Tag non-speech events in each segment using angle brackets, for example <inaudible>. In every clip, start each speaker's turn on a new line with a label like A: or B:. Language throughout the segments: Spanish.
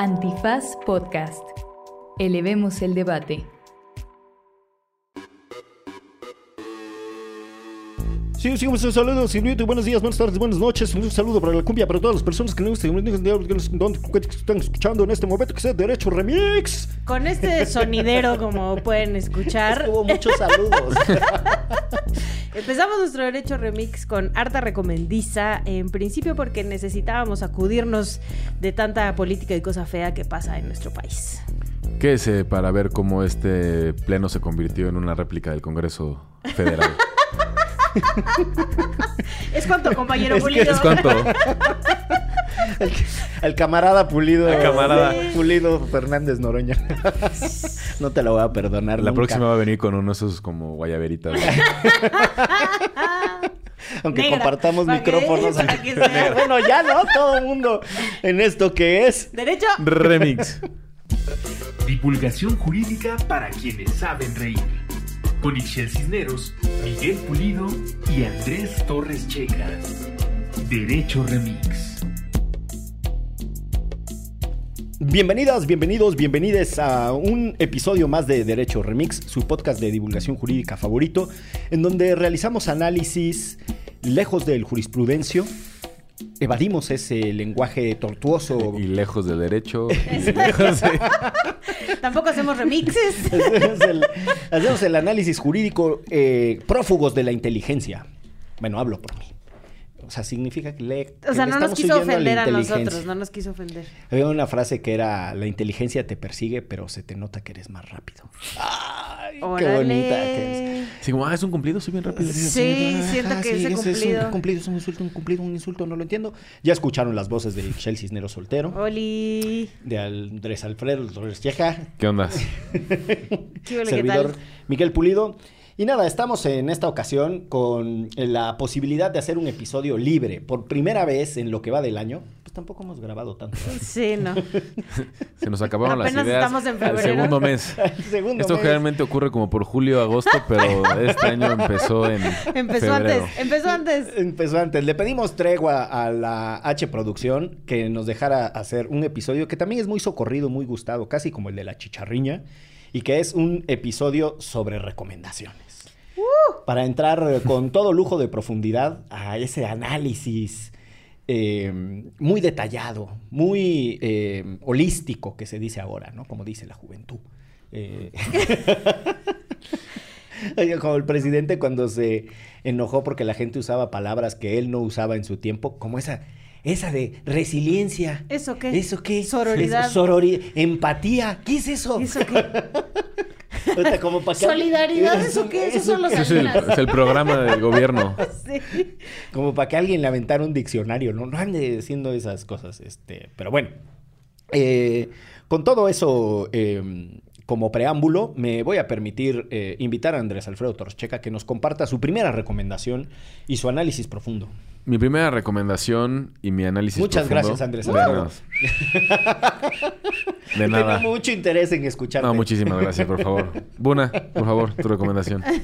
A: Antifaz Podcast. Elevemos el debate.
B: Sí, sí, un saludo, Silvito, buenos días, buenas tardes, buenas noches. Un saludo para la cumbia, para todas las personas que nos están escuchando en este momento, que sea Derecho Remix.
C: Con este sonidero, como pueden <laughs> escuchar.
B: Hubo muchos saludos. <laughs>
C: Empezamos nuestro Derecho Remix con harta recomendiza, en principio porque necesitábamos acudirnos de tanta política y cosa fea que pasa en nuestro país.
D: Quédese para ver cómo este pleno se convirtió en una réplica del Congreso Federal. <laughs>
C: es cuanto, compañero
B: Es que
D: es cuanto. <laughs> <laughs>
B: El, el camarada Pulido.
D: El camarada.
B: Pulido Fernández Noroña. <laughs> no te lo voy a perdonar.
D: La
B: nunca.
D: próxima va a venir con uno de esos como guayaberitas. <laughs>
B: Aunque
C: Negra,
B: compartamos micrófonos.
C: para que sea.
B: bueno, ya no, todo el mundo en esto que es.
C: Derecho.
D: Remix.
E: Divulgación jurídica para quienes saben reír. Con Ixel Cisneros, Miguel Pulido y Andrés Torres Checa. Derecho Remix.
B: Bienvenidas, bienvenidos, bienvenides a un episodio más de Derecho Remix, su podcast de divulgación jurídica favorito, en donde realizamos análisis lejos del jurisprudencio, evadimos ese lenguaje tortuoso.
D: Y lejos del derecho. y lejos de- <laughs> <laughs>
C: Tampoco hacemos remixes. <laughs>
B: hacemos, el, hacemos el análisis jurídico eh, prófugos de la inteligencia. Bueno, hablo por mí. O sea, significa que le.
C: O sea,
B: le
C: no nos
B: estamos
C: quiso
B: a
C: ofender a
B: inteligencia.
C: nosotros, no nos quiso ofender.
B: Había una frase que era: La inteligencia te persigue, pero se te nota que eres más rápido. ¡Ay! ¡Qué
C: Órale.
B: bonita que es!
D: Sí, como, ah, es un cumplido, soy bien rápido.
C: Sí, siento
B: Ajá,
C: que
B: sí,
C: ese
B: es- Es
C: cumplido.
B: un cumplido, es un insulto, un cumplido, un insulto, no lo entiendo. Ya escucharon las voces de Shell Cisneros Soltero,
C: Oli.
B: de Andrés Alfredo Torres Cheja,
D: ¿Qué onda? <laughs>
C: ¿Qué huele, qué
B: servidor
C: tal?
B: Miguel Pulido. Y nada, estamos en esta ocasión con la posibilidad de hacer un episodio libre. Por primera vez en lo que va del año, pues tampoco hemos grabado tanto.
C: Sí, no. <laughs>
D: Se nos acabaron las
C: Apenas
D: ideas.
C: estamos en febrero.
D: segundo mes. <laughs>
B: El segundo
D: Esto
B: mes.
D: generalmente ocurre como por julio, agosto, pero <laughs> este año empezó en
C: Empezó
D: febrero.
C: antes, empezó antes.
B: Empezó antes. Le pedimos tregua a la H Producción que nos dejara hacer un episodio que también es muy socorrido, muy gustado, casi como el de la chicharriña, y que es un episodio sobre recomendaciones. Para entrar eh, con todo lujo de profundidad a ese análisis eh, muy detallado, muy eh, holístico que se dice ahora, ¿no? Como dice la juventud. Eh, <laughs> Como el presidente cuando se enojó porque la gente usaba palabras que él no usaba en su tiempo, como esa, esa de resiliencia.
C: ¿Eso qué?
B: ¿Eso qué?
C: Sororidad.
B: Empatía. ¿Qué es eso?
C: ¿Eso qué? <laughs>
B: Como pa' que-
C: Solidaridad, ¿eso qué? Eso son los
D: es el, es el programa del gobierno. <laughs>
C: Sí.
B: Como para que alguien le aventara un diccionario, ¿no? No ande diciendo esas cosas, este... Pero bueno, eh, con todo eso eh, como preámbulo, me voy a permitir eh, invitar a Andrés Alfredo Torcheca que nos comparta su primera recomendación y su análisis profundo.
D: Mi primera recomendación y mi análisis
B: Muchas
D: profundo-
B: gracias, Andrés
D: De nada. De <laughs> nada.
B: Tengo mucho interés en escucharte.
D: No, muchísimas gracias, por favor. Buna, por favor, tu recomendación. <laughs>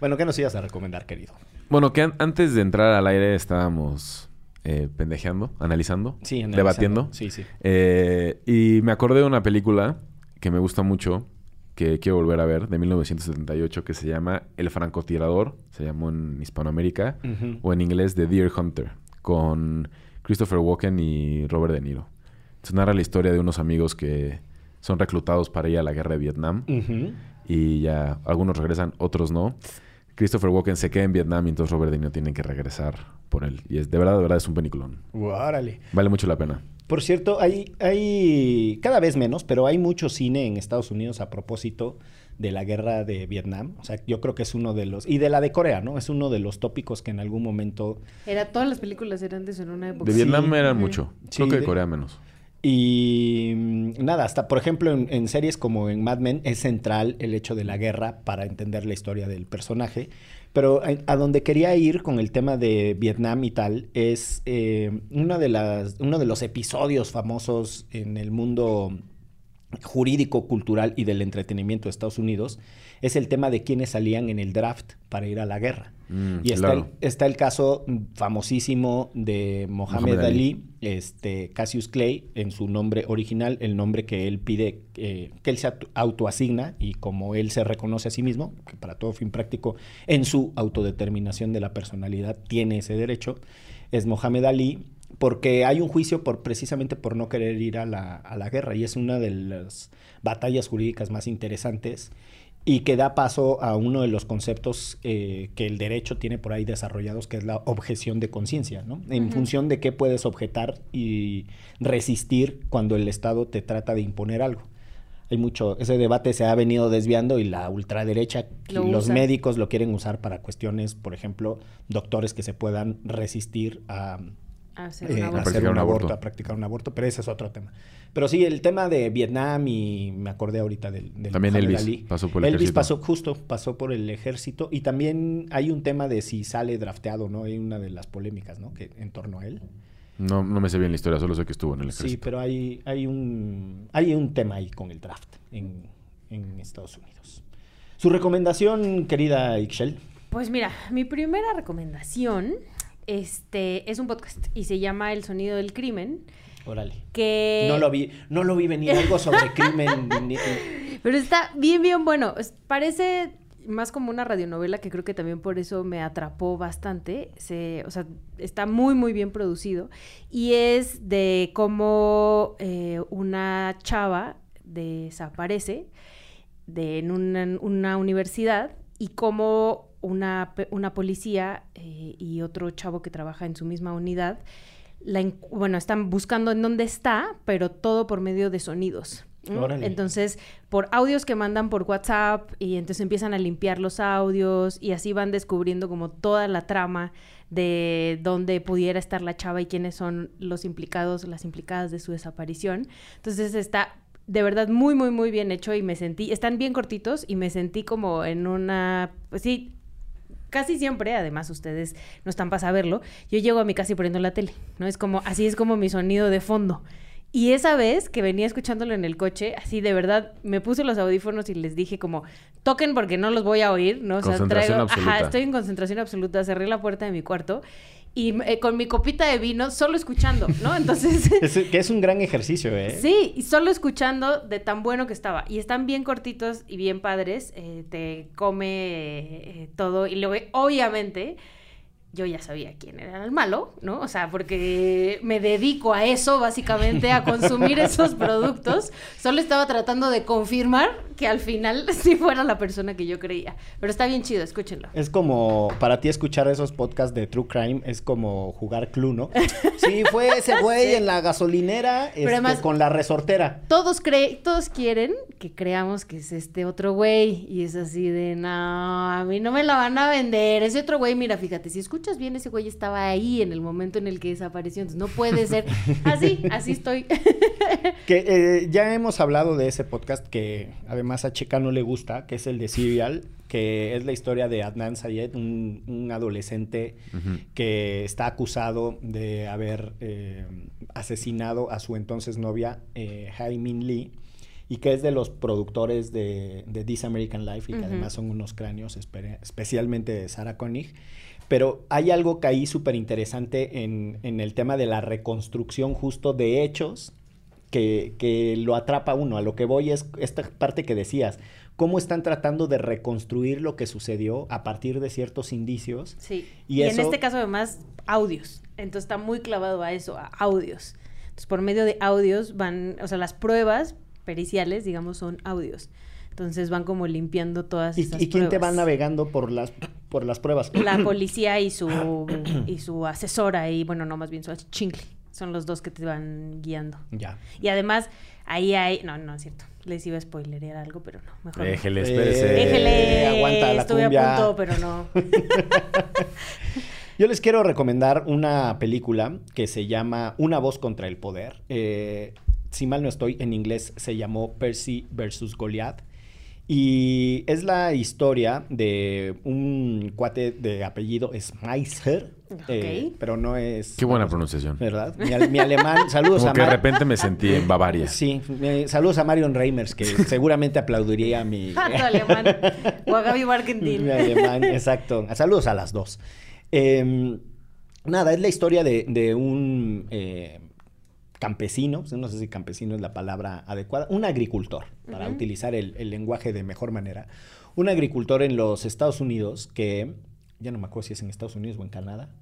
B: Bueno, ¿qué nos ibas a recomendar, querido?
D: Bueno, que an- antes de entrar al aire estábamos eh, pendejeando, analizando,
B: Sí, analizando.
D: debatiendo.
B: Sí, sí.
D: Eh, y me acordé de una película que me gusta mucho, que quiero volver a ver, de 1978, que se llama El francotirador, se llamó en Hispanoamérica, o en inglés The Deer Hunter, con Christopher Walken y Robert De Niro. Entonces narra la historia de unos amigos que son reclutados para ir a la guerra de Vietnam y ya algunos regresan, otros no. Christopher Walken se queda en Vietnam y entonces Robert De Niro tiene que regresar por él. Y es de verdad, de verdad es un peliculón.
B: Órale.
D: Vale mucho la pena.
B: Por cierto, hay, hay cada vez menos, pero hay mucho cine en Estados Unidos a propósito de la guerra de Vietnam. O sea, yo creo que es uno de los... Y de la de Corea, ¿no? Es uno de los tópicos que en algún momento...
C: Era, todas las películas eran de eso en una época.
D: De
B: Sí.
D: Vietnam eran
C: Ujú.
D: mucho.
B: Sí,
D: Creo que de
B: de-
D: Corea menos.
B: Y mm, nada, hasta por ejemplo en, en series como en Mad Men es central el hecho de la guerra para entender la historia del personaje. Pero a, donde quería ir con el tema de Vietnam y tal es eh, una de las, uno de los episodios famosos en el mundo jurídico, cultural y del entretenimiento de Estados Unidos es el tema de quienes salían en el draft para ir a la guerra.
D: Mm,
B: y está,
D: claro.
B: el, está el caso famosísimo de Mohamed,
D: Mohamed
B: Ali,
D: Ali.
B: este, Cassius Clay, en su nombre original, el nombre que él pide, eh, que él se auto- autoasigna y como él se reconoce a sí mismo, que para todo fin práctico, en su autodeterminación de la personalidad tiene ese derecho, es Mohamed Ali, porque hay un juicio por precisamente por no querer ir a la, a la guerra y es una de las batallas jurídicas más interesantes y que da paso a uno de los conceptos eh, que el derecho tiene por ahí desarrollados, que es la objeción de conciencia, ¿no? En función de qué puedes objetar y resistir cuando el Estado te trata de imponer algo. Hay mucho, ese debate se ha venido desviando y la ultraderecha,
C: Lo
B: los
C: usa.
B: médicos lo quieren usar para cuestiones, por ejemplo, doctores que se puedan resistir a,
C: Hacer
B: eh,
C: un
B: a
C: aborto.
B: hacer
D: Practicar
B: un
D: un
B: aborto,
D: aborto.
B: a practicar un aborto, pero ese es otro tema. Pero sí, el tema de Vietnam y me acordé ahorita del, del
D: También Elvis
B: Ali.
D: pasó por el
B: Elvis
D: ejército.
B: pasó justo, pasó por el ejército y también hay un tema de si sale drafteado, ¿no? Hay una de las polémicas, ¿no? Que en torno a él.
D: No, no me sé bien la historia, solo sé que estuvo en el
B: Sí,
D: ejército.
B: pero hay, hay un hay un tema ahí con el draft en, en Estados Unidos. Su recomendación, querida Ixchel.
C: Pues mira, mi primera recomendación este, es un podcast y se llama El sonido del crimen.
B: Órale.
C: Que...
B: No lo vi, no lo vi venir algo sobre crimen. <laughs>
C: Pero está bien, bien bueno. Parece más como una radionovela que creo que también por eso me atrapó bastante. Se, o sea, está muy, muy bien producido. Y es de cómo eh, una chava desaparece de, en una, en una universidad y cómo una, una policía eh, y otro chavo que trabaja en su misma unidad, la bueno, están buscando en dónde está, pero todo por medio de sonidos. Entonces, por audios que mandan por WhatsApp y entonces empiezan a limpiar los audios y así van descubriendo como toda la trama de dónde pudiera estar la chava y quiénes son los implicados, las implicadas de su desaparición. Entonces está de verdad muy, muy, muy bien hecho y me sentí, están bien cortitos y me sentí como en una, pues sí, casi siempre, además ustedes no están para saberlo, yo llego a mi casa y prendo la tele, ¿no? Es como, así es como mi sonido de fondo. Y esa vez que venía escuchándolo en el coche, así de verdad, me puse los audífonos y les dije como, toquen porque no los voy a oír, ¿no? O sea, traigo, ajá, estoy en concentración absoluta, cerré la puerta de mi cuarto y eh, con mi copita de vino solo escuchando, ¿no? Entonces... <laughs>
B: Es, que es un gran ejercicio, ¿eh?
C: Sí, y solo escuchando de tan bueno que estaba. Y están bien cortitos y bien padres. eh, te come eh, todo. Y luego, obviamente, yo ya sabía quién era el malo, ¿no? O sea, porque me dedico a eso, básicamente, a consumir <laughs> esos productos. Solo estaba tratando de confirmar que al final <laughs> sí fuera la persona que yo creía. Pero está bien chido, escúchenlo.
B: Es como, para ti escuchar esos podcasts de True Crime es como jugar Clue, ¿no? Sí, fue ese <laughs> güey
C: Sí.
B: en la gasolinera este,
C: además-
B: con la resortera.
C: todos cre todos quieren que creamos que es este otro güey y es así de no, a mí no me la van a vender, ese otro güey, mira, fíjate, si escuchas bien ese güey estaba ahí en el momento en el que desapareció, entonces no puede ser así, así estoy. <laughs>
B: Que eh, ya hemos hablado de ese podcast que además a Checa no le gusta, que es el de Serial, que es la historia de Adnan Sayed, un, un adolescente que está acusado de haber eh, asesinado a su entonces novia, eh, Hai Min Lee, y que es de los productores de, de This American Life, y que además son unos cráneos, espe- especialmente de Sarah Koenig. Pero hay algo que ahí súper interesante en, en el tema de la reconstrucción justo de hechos que, que lo atrapa uno. A lo que voy es esta parte que decías, cómo están tratando de reconstruir lo que sucedió a partir de ciertos indicios.
C: Sí.
B: Y
C: Y, en este caso además audios, entonces está muy clavado a eso, a audios. Entonces por medio de audios van, o sea, las pruebas periciales, digamos, son audios. Entonces van como limpiando todas
B: ¿Y,
C: esas
B: y quién te va navegando por las, por las pruebas?
C: la <clears throat> policía y su y su asesora y bueno no más bien su chingle son los dos que te van guiando
B: Ya.
C: y además ahí hay no no es cierto les iba a spoilerear algo pero no mejor no.
D: Déjele, espérese.
C: déjele
B: aguanta la
C: estuve
B: cumbia.
C: a punto pero no <laughs>
B: Yo les quiero recomendar una película que se llama Una voz contra el poder. Eh, si mal no estoy, en inglés se llamó Percy versus Goliath. Y es la historia de un cuate de apellido Schmeisser, eh, pero no es...
D: Qué buena pronunciación.
B: ¿Verdad? Mi, ale- mi alemán, <laughs> saludos
D: Como
B: a
D: que de repente me sentí en Bavaria.
B: Sí, mi- saludos a Marion Reimers, que <laughs> seguramente aplaudiría mi... <laughs>
C: Ah, tu alemán. O a Gaby
B: Mi alemán, exacto. Saludos a las dos. Eh, nada, es la historia de, de un eh, campesino, pues, no sé si campesino es la palabra adecuada, un agricultor, para utilizar el, el lenguaje de mejor manera. Un agricultor en los Estados Unidos que, ya no me acuerdo si es en Estados Unidos o en Canadá. <laughs>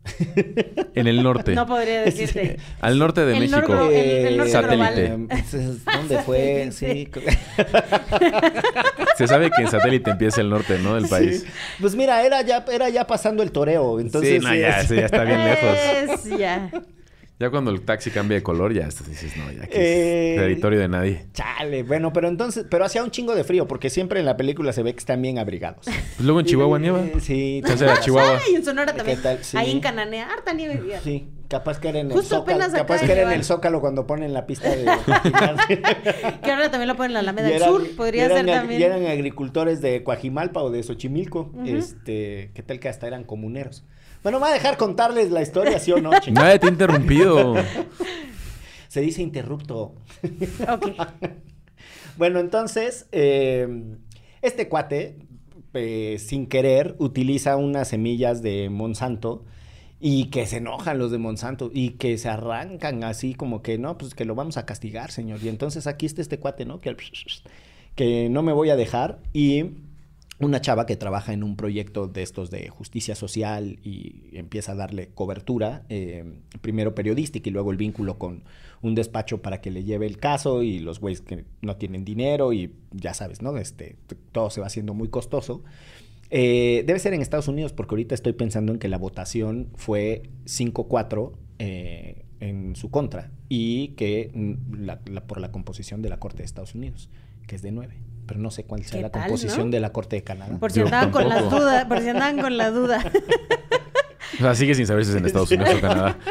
D: En el norte.
C: No podría <laughs> decirte.
D: Al norte de
C: El
D: México.
C: norte- el- el norte
D: Satélite.
C: global.
B: Eh, ¿Dónde fue? Sí. <laughs>
D: Se sabe que en satélite empieza el norte, ¿no? Del país.
B: Sí. Pues mira, era ya, era ya pasando el toreo. Entonces,
D: sí, no, ya,
B: es-
D: ese ya está bien lejos.
C: Es, ya.
D: Ya cuando el taxi cambia de color, ya estás- dices, no, ya aquí
B: Eh,
D: es territorio de nadie.
B: Chale, bueno, pero entonces, pero hacía un chingo de frío, porque siempre en la película se ve que están bien abrigados.
D: Pues luego en Chihuahua nieva.
B: Eh, Sí,
D: Chance era Chihuahua.
C: Ay, en Sonora también.
B: ¿Qué tal? Sí.
C: Ahí en Cananea, harta nieve.
B: sí, capaz que era en el
C: Justo
B: Zócalo,
C: apenas
B: capaz que era en el Zócalo cuando ponen la pista de <laughs>
C: Que ahora también lo ponen en la Alameda
B: Y
C: del Sur.
B: y
C: Podría
B: eran
C: ser también.
B: Y eran agricultores de Coajimalpa o de Xochimilco. Este, ¿qué tal que hasta eran comuneros? Bueno, me va a dejar contarles la historia, ¿sí o no? <laughs> chingada?
D: Nadie te ha interrumpido. <laughs>
B: Se dice interrupto.
C: Ok. <laughs>
B: Bueno, entonces, eh, este cuate, eh, sin querer, utiliza unas semillas de Monsanto y que se enojan los de Monsanto y que se arrancan así como que, no, pues que lo vamos a castigar, señor. Y entonces aquí está este cuate, ¿no? Que, que no me voy a dejar y una chava que trabaja en un proyecto de estos de justicia social y empieza a darle cobertura, eh, primero periodística y luego el vínculo con un despacho para que le lleve el caso y los güeyes que no tienen dinero y ya sabes, ¿no? Este, todo se va haciendo muy costoso. Eh, debe ser en Estados Unidos porque ahorita estoy pensando en que la votación fue 5-4 eh, en su contra y que mm, la- la- por la composición de la Corte de Estados Unidos, que es de 9. Pero no sé cuál sea
C: ¿Qué
B: la
C: tal,
B: composición
C: no?
B: de la Corte de Canadá.
C: Por si
D: Yo
C: andaban con las dudas. Por si andaban con la duda. <laughs>
D: O sea, sigue sin saber si es en Estados Unidos o Canadá. <laughs>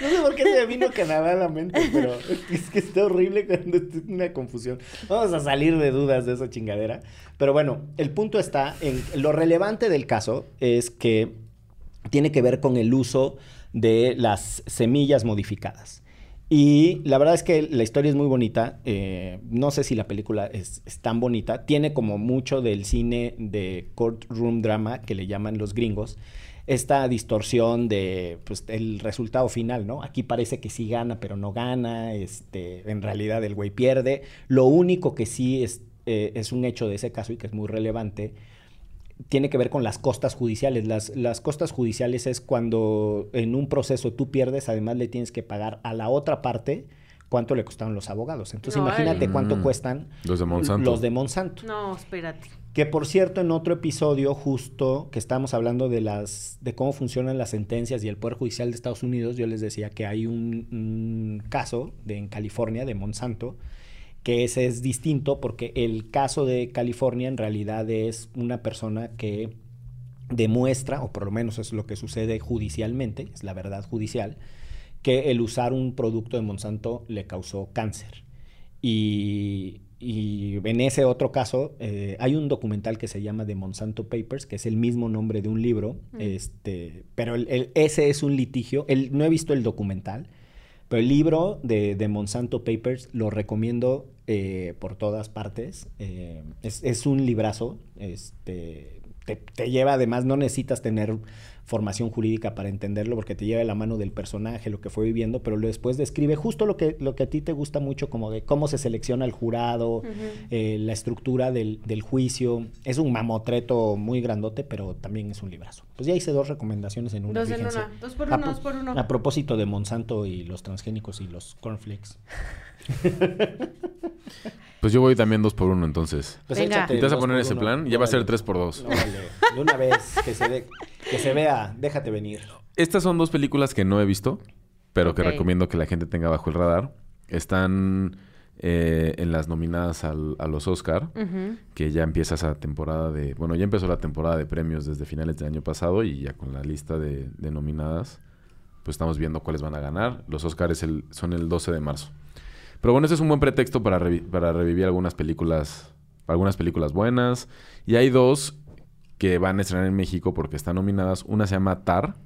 B: No sé por qué se me vino Canadá a la mente, pero es que está horrible cuando es una confusión. Vamos a salir de dudas de esa chingadera. Pero bueno, el punto está en lo relevante del caso es que tiene que ver con el uso de las semillas modificadas. Y la verdad es que la historia es muy bonita. eh, no sé si la película es, tan bonita. Tiene como mucho del cine de courtroom drama que le llaman los gringos. Esta distorsión de pues, el resultado final, ¿no? Aquí parece que sí gana, pero no gana. Este, en realidad el güey pierde. Lo único que sí es, eh, es un hecho de ese caso y que es muy relevante tiene que ver con las costas judiciales. Las, las costas judiciales es cuando en un proceso tú pierdes, además le tienes que pagar a la otra parte cuánto le costaron los abogados. Entonces
C: No,
B: imagínate cuánto
D: Mm.
B: cuestan
D: Los de Monsanto.
B: los de Monsanto.
C: No, espérate.
B: Que por cierto, en otro episodio justo que estábamos hablando de las de cómo funcionan las sentencias y el Poder Judicial de Estados Unidos, yo les decía que hay un, un caso de, en California de Monsanto que ese es distinto porque el caso de California en realidad es una persona que demuestra, o por lo menos es lo que sucede judicialmente, es la verdad judicial, que el usar un producto de Monsanto le causó cáncer. Y, y en ese otro caso, eh, hay un documental que se llama The Monsanto Papers, que es el mismo nombre de un libro, este, pero el- el- ese es un litigio. El, no he visto el documental, pero el libro de, de Monsanto Papers lo recomiendo eh, por todas partes. Eh, es, es un librazo. Este, te, te lleva, además, no necesitas tener formación jurídica para entenderlo, porque te lleva de la mano del personaje, lo que fue viviendo, pero después describe justo lo que, lo que a ti te gusta mucho, como de cómo se selecciona el jurado, eh, la estructura del, del juicio. Es un mamotreto muy grandote, pero también es un librazo. Pues ya hice dos recomendaciones en una.
C: Dos en
B: fíjense.
C: una. Dos por
B: A
C: uno,
B: pro-
C: dos por uno.
B: A propósito de Monsanto y los transgénicos y los cornflakes. <laughs> <laughs>
D: Pues yo voy también dos por uno entonces.
B: Pues
C: Venga.
B: échate
D: ¿Y te vas a
B: dos
D: poner
B: por
D: ese
B: uno.
D: plan?
B: No
D: Ya va a ser tres por dos.
B: No vale. De una vez, que se, ve- que se vea, déjate venir.
D: Estas son dos películas que no he visto, pero que recomiendo que la gente tenga bajo el radar. Están eh, en las nominadas al- a los Oscar,
C: Ujú.
D: que ya empieza esa temporada de... Bueno, ya empezó la temporada de premios desde finales del año pasado y ya con la lista de, de nominadas, pues estamos viendo cuáles van a ganar. Los Oscars el, son el 12 de marzo. Pero bueno, ese es un buen pretexto para, revi- para revivir algunas películas, algunas películas buenas. Y hay dos que van a estrenar en México porque están nominadas. Una se llama Tar,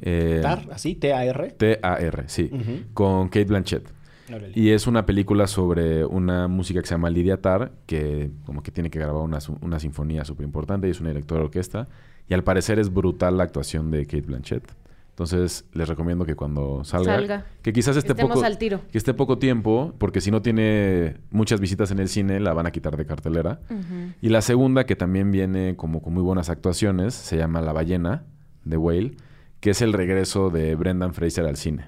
D: Eh,
B: TAR, así, T-A-R.
D: T-A-R, sí. Con Kate Blanchett.
B: Órale.
D: Y es una película sobre una música que se llama Lydia Tarr, que como que tiene que grabar una, una sinfonía súper importante y es una directora de orquesta. Y al parecer es brutal la actuación de Kate Blanchett. Entonces les recomiendo que cuando salga,
C: Salga.
D: que quizás esté
C: Estemos
D: poco,
C: al tiro.
D: que esté poco tiempo, porque si no tiene muchas visitas en el cine, la van a quitar de cartelera. Y la segunda, que también viene como con muy buenas actuaciones, se llama La ballena, de Whale, que es el regreso de Brendan Fraser al cine.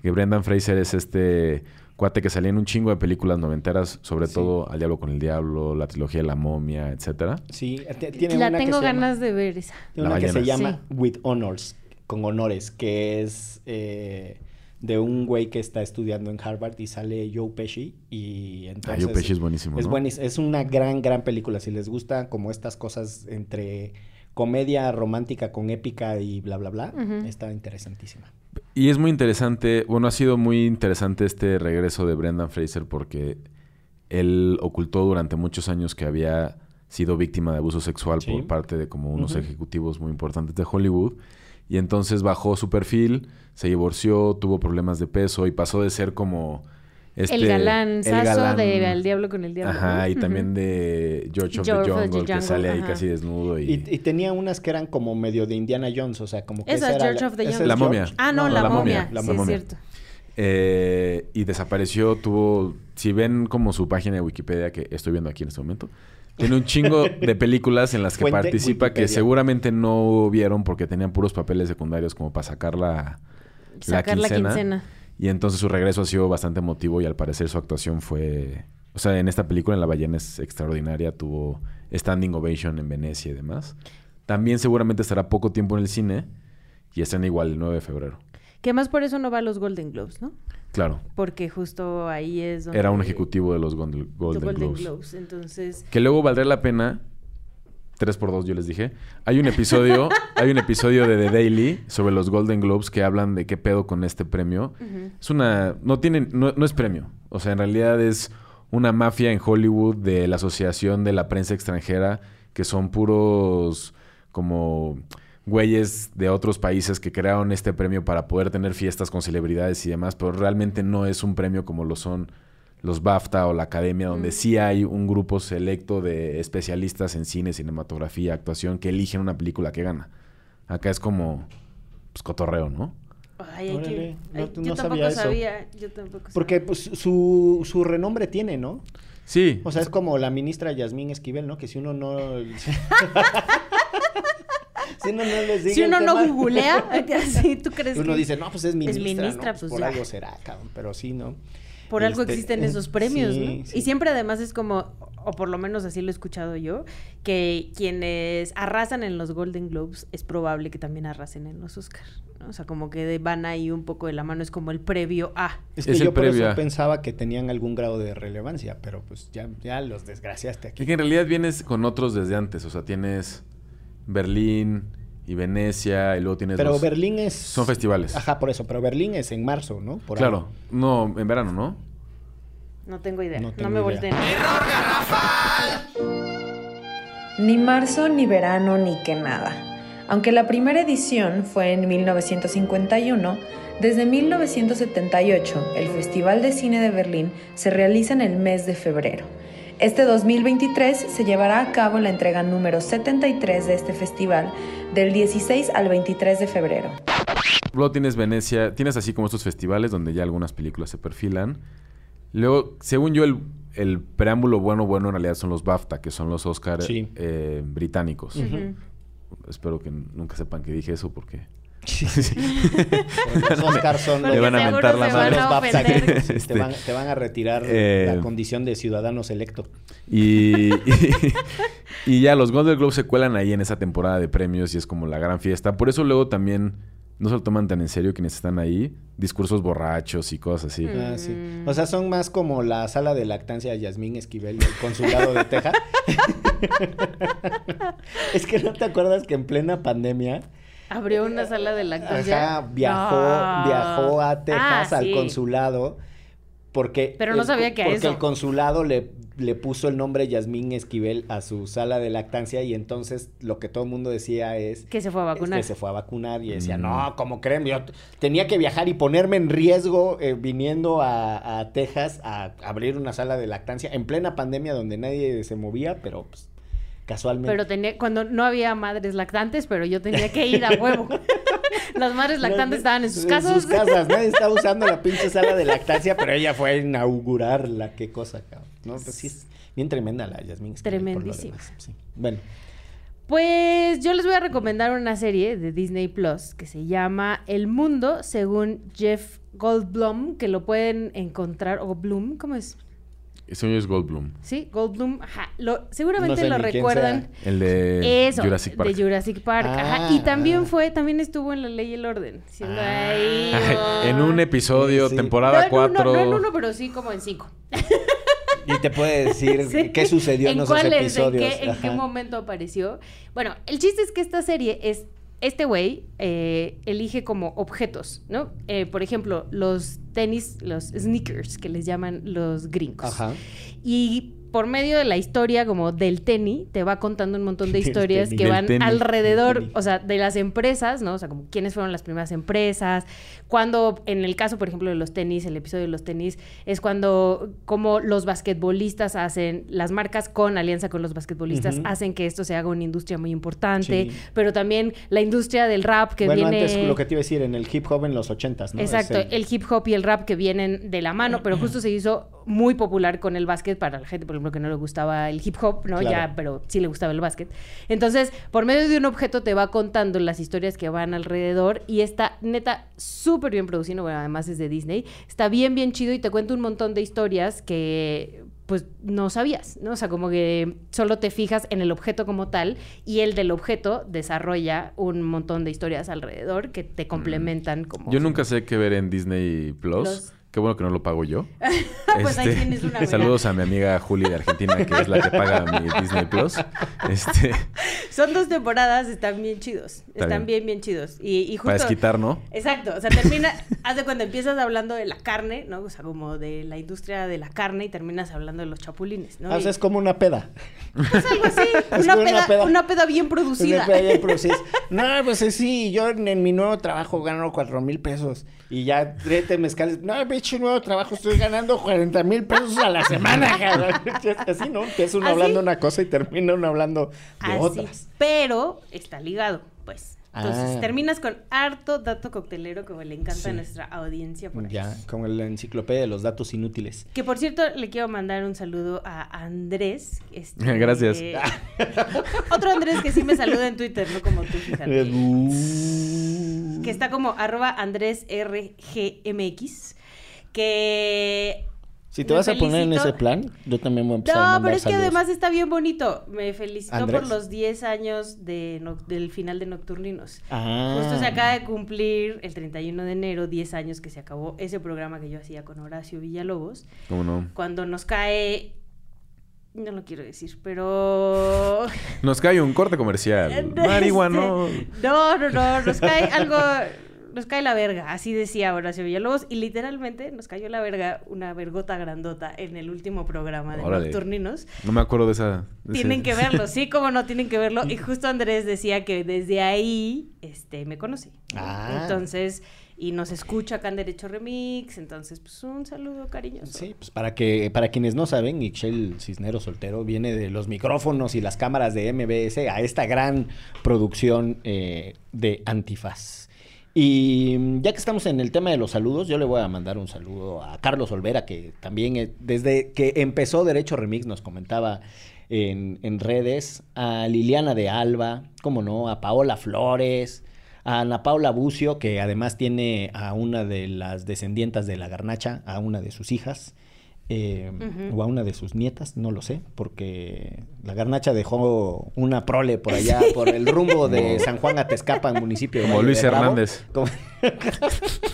D: Que Brendan Fraser es este cuate que salía en un chingo de películas noventeras, sobre
B: Sí.
D: todo Al Diablo con el Diablo, la trilogía de La Momia, etcétera.
B: Sí, tiene
C: La
B: una
C: tengo
B: que se llama-
C: ganas de ver esa.
B: Tiene
D: La
B: una que se llama With Honors, con honores, que es eh, de un güey que está estudiando en Harvard y sale Joe Pesci y entonces...
D: Ah, Joe Pesci es buenísimo,
B: Es,
D: ¿no?
B: buenis- es una gran, gran película. Si les gusta como estas cosas entre comedia romántica con épica y bla, bla, bla, está interesantísima.
D: Y es muy interesante, bueno, ha sido muy interesante este regreso de Brendan Fraser porque él ocultó durante muchos años que había sido víctima de abuso sexual
B: Sí.
D: por parte de como unos ejecutivos muy importantes de Hollywood. Y entonces bajó su perfil, se divorció, tuvo problemas de peso y pasó de ser como... Este,
C: el galán
D: el galán-
C: de Al Diablo con el Diablo.
D: Ajá, y también de George of
C: George
D: the
C: of the
D: Jungle, que sale ahí casi desnudo y...
B: Y, y tenía unas que eran como medio de Indiana Jones, o sea, como que
C: Esa es
B: era
C: George of the
B: esa
C: Jungle.
B: es
D: La momia.
C: Ah, no,
D: No,
C: la,
D: la
C: momia.
D: momia, la
C: sí,
D: momia.
C: es cierto.
D: Eh, y desapareció, tuvo, si ven como su página de Wikipedia que estoy viendo aquí en este momento, tiene un chingo de películas en las que
B: Fuente
D: participa que seguramente no vieron porque tenían puros papeles secundarios como para sacar la,
C: Sacar la quincena.
D: Y entonces su regreso ha sido bastante emotivo y al parecer su actuación fue... O sea, en esta película, en La ballena es extraordinaria, tuvo standing ovation en Venecia y demás. También seguramente estará poco tiempo en el cine y están igual el 9 de febrero.
C: Que más por eso no va a los Golden Globes, ¿no?
D: Claro,
C: Porque justo ahí es donde...
D: era un ejecutivo de los Golden, Golden
C: Golden
D: Globes.
C: Globes. Entonces,
D: Que luego valdría la pena. 3 por 2 yo les dije. Hay un episodio, <laughs> hay un episodio de The Daily sobre los Golden Globes que hablan de qué pedo con este premio. Es una. No tienen. No, no es premio. O sea, en realidad es una mafia en Hollywood de la Asociación de la Prensa Extranjera, que son puros como güeyes de otros países que crearon este premio para poder tener fiestas con celebridades y demás, pero realmente no es un premio como lo son los BAFTA o la Academia, donde
C: Mm.
D: sí hay un grupo selecto de especialistas en cine, cinematografía, actuación, que eligen una película que gana. Acá es como, pues, cotorreo, ¿no?
C: Ay, hay que... ay,
B: no
C: yo tampoco
B: sabía eso.
C: sabía. Yo tampoco
B: Porque
C: sabía.
B: pues su, su renombre tiene, ¿no?
D: Sí.
B: O sea, es como la ministra Yasmín Esquivel, ¿no? Que si uno no... <laughs> <laughs> <laughs> si uno no les diga
C: Si
B: el
C: uno no
B: tema,
C: googlea, <laughs> así tú crees
B: Uno
C: que
B: dice, no, pues es ministra,
C: ministra,
B: ¿no?
C: pues
B: por
C: ya.
B: algo será, cabrón. Pero sí, ¿no?
C: por algo
B: Este,
C: existen esos premios,
B: sí,
C: ¿no?
B: sí.
C: Y siempre además es como, o por lo menos así lo he escuchado yo, que quienes arrasan en los Golden Globes es probable que también arrasen en los Oscars. ¿no? O sea, como que van ahí un poco de la mano, es como el previo a.
B: Es que
D: Es el
B: yo por
D: a-
B: pensaba que tenían algún grado de relevancia, pero pues ya, ya los desgraciaste aquí.
D: Que en realidad vienes con otros desde antes. O sea, tienes Berlín y Venecia y luego tienes
B: Pero
D: los-
B: Berlín es...
D: Son festivales.
B: Ajá, por eso. Pero Berlín es en marzo, ¿no? Por
D: claro.
B: ahí.
D: No, en verano, ¿no?
C: No tengo idea.
B: No
C: me volteen.
F: Ni marzo, ni verano, ni que nada. Aunque la primera edición fue en 1951, desde 1978 el Festival de Cine de Berlín se realiza en el mes de febrero. Este 2023 se llevará a cabo la entrega número 73 de este festival del 16 al 23 de febrero.
D: Luego tienes Venecia, tienes así como estos festivales donde ya algunas películas se perfilan. Luego, según yo, el, el preámbulo bueno, bueno en realidad son los BAFTA, que son los Oscars
B: Sí.
D: eh, británicos. Espero que nunca sepan que dije eso porque...
B: Los Oscars son
C: Porque
D: Le van a mentar la madre.
C: van a
B: los.
D: Este,
B: te, van, te van a retirar
D: eh,
B: la condición de ciudadano selecto.
D: Y, y, <laughs> y ya los Golden Globes se cuelan ahí en esa temporada de premios y es como la gran fiesta. Por eso luego también no se lo toman tan en serio quienes están ahí. Discursos borrachos y cosas así.
C: Mm.
B: Ah, sí. O sea, son más como la sala de lactancia de Yasmín Esquivel del consulado de Texas. <laughs> <laughs> es que no te acuerdas que en plena pandemia
C: Abrió una sala de lactancia.
B: ajá, viajó,
C: No.
B: viajó a Texas
C: Ah,
B: al
C: sí.
B: consulado porque
C: Pero no
B: el-
C: sabía que
B: porque
C: eso.
B: el consulado le le puso el nombre Yasmín Esquivel a su sala de lactancia y entonces lo que todo el mundo decía es
C: Que se fue a vacunar.
B: que se fue a vacunar y decía,
D: Mm.
B: no, como creen, yo tenía que viajar y ponerme en riesgo eh, viniendo a, a Texas a abrir una sala de lactancia en plena pandemia donde nadie se movía, pero pues, casualmente.
C: Pero tenía, cuando no había madres lactantes, pero yo tenía que ir a huevo. <laughs> Las madres lactantes estaban en sus casas.
B: En sus casas, nadie estaba usando la pinche sala de lactancia, pero ella fue a inaugurarla, qué cosa, cabrón. No, pues sí es bien tremenda la lo
C: Tremendísima.
B: sí. Bueno,
C: Pues yo les voy a recomendar una serie de Disney Plus que se llama El Mundo, según Jeff Goldblum, que lo pueden encontrar, o Bloom, ¿cómo es?
D: Ese es Goldblum.
C: Sí, Goldblum, ajá. Lo, seguramente
B: No sé
C: lo recuerdan.
D: El de
C: Eso,
D: Jurassic Park.
C: de Jurassic Park, ajá.
B: Ah,
C: Y también
B: ah.
C: fue, también estuvo en La Ley y el Orden, siendo
B: Ah.
C: ahí... <laughs>
D: En un episodio,
B: Sí, sí.
C: no
D: temporada
C: en, uno,
D: 4.
C: no en uno, pero sí como en cinco.
B: y te puede decir <laughs>
C: Sí.
B: qué sucedió en,
C: ¿En
B: esos
C: cuáles? ¿En
B: episodios.
C: qué, en qué
B: Ajá.
C: momento apareció? Bueno, el chiste es que esta serie es. Este güey eh, elige como objetos, ¿no? Eh, por ejemplo, los tenis, los sneakers, que les llaman los gringos.
B: Ajá.
C: Y por medio de la historia como del tenis, te va contando un montón de <laughs> historias
B: tenis.
C: que van
D: tenis.
C: alrededor, o sea, de las empresas, ¿no? O sea, como quiénes fueron las primeras empresas, cuando, en el caso, por ejemplo, de los tenis, el episodio de los tenis, es cuando como los basquetbolistas hacen, las marcas con alianza con los basquetbolistas, hacen que esto se haga una industria muy importante,
B: Sí.
C: pero también la industria del rap que
B: bueno,
C: viene...
B: antes lo que te iba a decir, en el hip hop en los ochentas, ¿no?
C: Exacto, el... hip hop y el rap que vienen de la mano, pero justo se hizo muy popular con el básquet para la gente, por ejemplo, que no le gustaba el hip hop, ¿no?
B: Claro.
C: Ya, pero sí le gustaba el básquet. Entonces, por medio de un objeto te va contando las historias que van alrededor y está neta súper bien producido, bueno, además es de Disney, está bien, bien chido y te cuenta un montón de historias que pues no sabías, ¿no? O sea, como que solo te fijas en el objeto como tal y el del objeto desarrolla un montón de historias alrededor que te complementan como...
D: Yo nunca sé qué ver en Disney Plus.
C: Plus.
D: Qué bueno que no lo pago yo. <laughs>
C: Pues ahí tienes una, mira.
D: Saludos a mi amiga Juli de Argentina, que es la que paga mi <laughs> Disney Plus. Este,
C: Son dos temporadas, están bien chidos. están
D: bien.
C: bien. bien, chidos. Y, y justo...
D: para desquitar, ¿no?
C: Exacto, o sea, termina, <laughs> haz de cuando empiezas hablando de la carne, ¿no? O sea, como de la industria de la carne y terminas hablando de los chapulines, ¿no?
B: Ah, o sea,
C: Y-
B: es como una peda.
C: pues algo así,
B: Es
C: una, peda, una peda bien producida.
B: Una peda bien producida. No, pues eh, sí, yo en, en mi nuevo trabajo gano cuatro mil pesos. Y ya tráete mezcales. No, bicho, nuevo trabajo estoy ganando 40 mil pesos a la semana, <laughs> cabrón. Así, ¿no? Empieza uno
C: ¿Así?
B: hablando una cosa y termina uno hablando de
C: Así,
B: otras.
C: pero está ligado, pues. Entonces
B: Ah.
C: terminas con harto dato coctelero como le encanta
B: Sí.
C: a nuestra audiencia por ahí.
B: Ya, con la enciclopedia de los datos inútiles.
C: Que por cierto, le quiero mandar un saludo a Andrés. este, <laughs>
D: Gracias.
C: eh, <laughs> otro Andrés que sí me saluda en Twitter, no como tú, fíjate. Que está como arroba Andrés RGMX. Que.
B: Si te vas a poner en ese plan, yo también voy a empezar a
C: No,
B: mandar
C: pero es que además está bien bonito. Me felicitó
B: ¿Andrés?
C: por los 10 años de no- del final de Nocturninos.
B: Ah.
C: Justo se acaba de cumplir el 31 de enero, 10 años que se acabó ese programa que yo hacía con Horacio Villalobos.
D: ¿Cómo no?
C: Cuando nos cae. No lo quiero decir, pero.
D: Nos cae un corte comercial. <laughs> Marihuana.
C: No, no, no. Nos cae algo. Nos cae la verga. Así decía Horacio Villalobos. Y literalmente nos cayó la verga, una vergota grandota en el último programa de
D: Órale.
C: Nocturninos.
D: No me acuerdo de esa. de
C: Tienen
D: ese-
C: que verlo, sí, <laughs> como no, tienen que verlo. Y justo Andrés decía que desde ahí este, me conocí. ¿no?
B: Ah.
C: Entonces, y nos escucha acá en Derecho Remix. Entonces, pues un saludo cariñoso.
B: Sí, pues para que para quienes no saben, Ixchel Cisnero Soltero viene de los micrófonos y las cámaras de MBS a esta gran producción eh, de Antifaz. Y mm, ya que estamos en el tema de los saludos, yo le voy a mandar un saludo a Carlos Olvera, que también eh, desde que empezó Derecho Remix nos comentaba en, en redes, a Liliana de Alba, como no, a Paola Flores, a Ana Paula Bucio, que además tiene a una de las descendientas de la garnacha, a una de sus hijas, eh, o a una de sus nietas, no lo sé, porque la garnacha dejó una prole por allá, por el rumbo de San Juan a Tezcapa, en municipio de
D: Como
B: Valle
D: Luis
B: de.
D: Hernández.
B: Como- <laughs>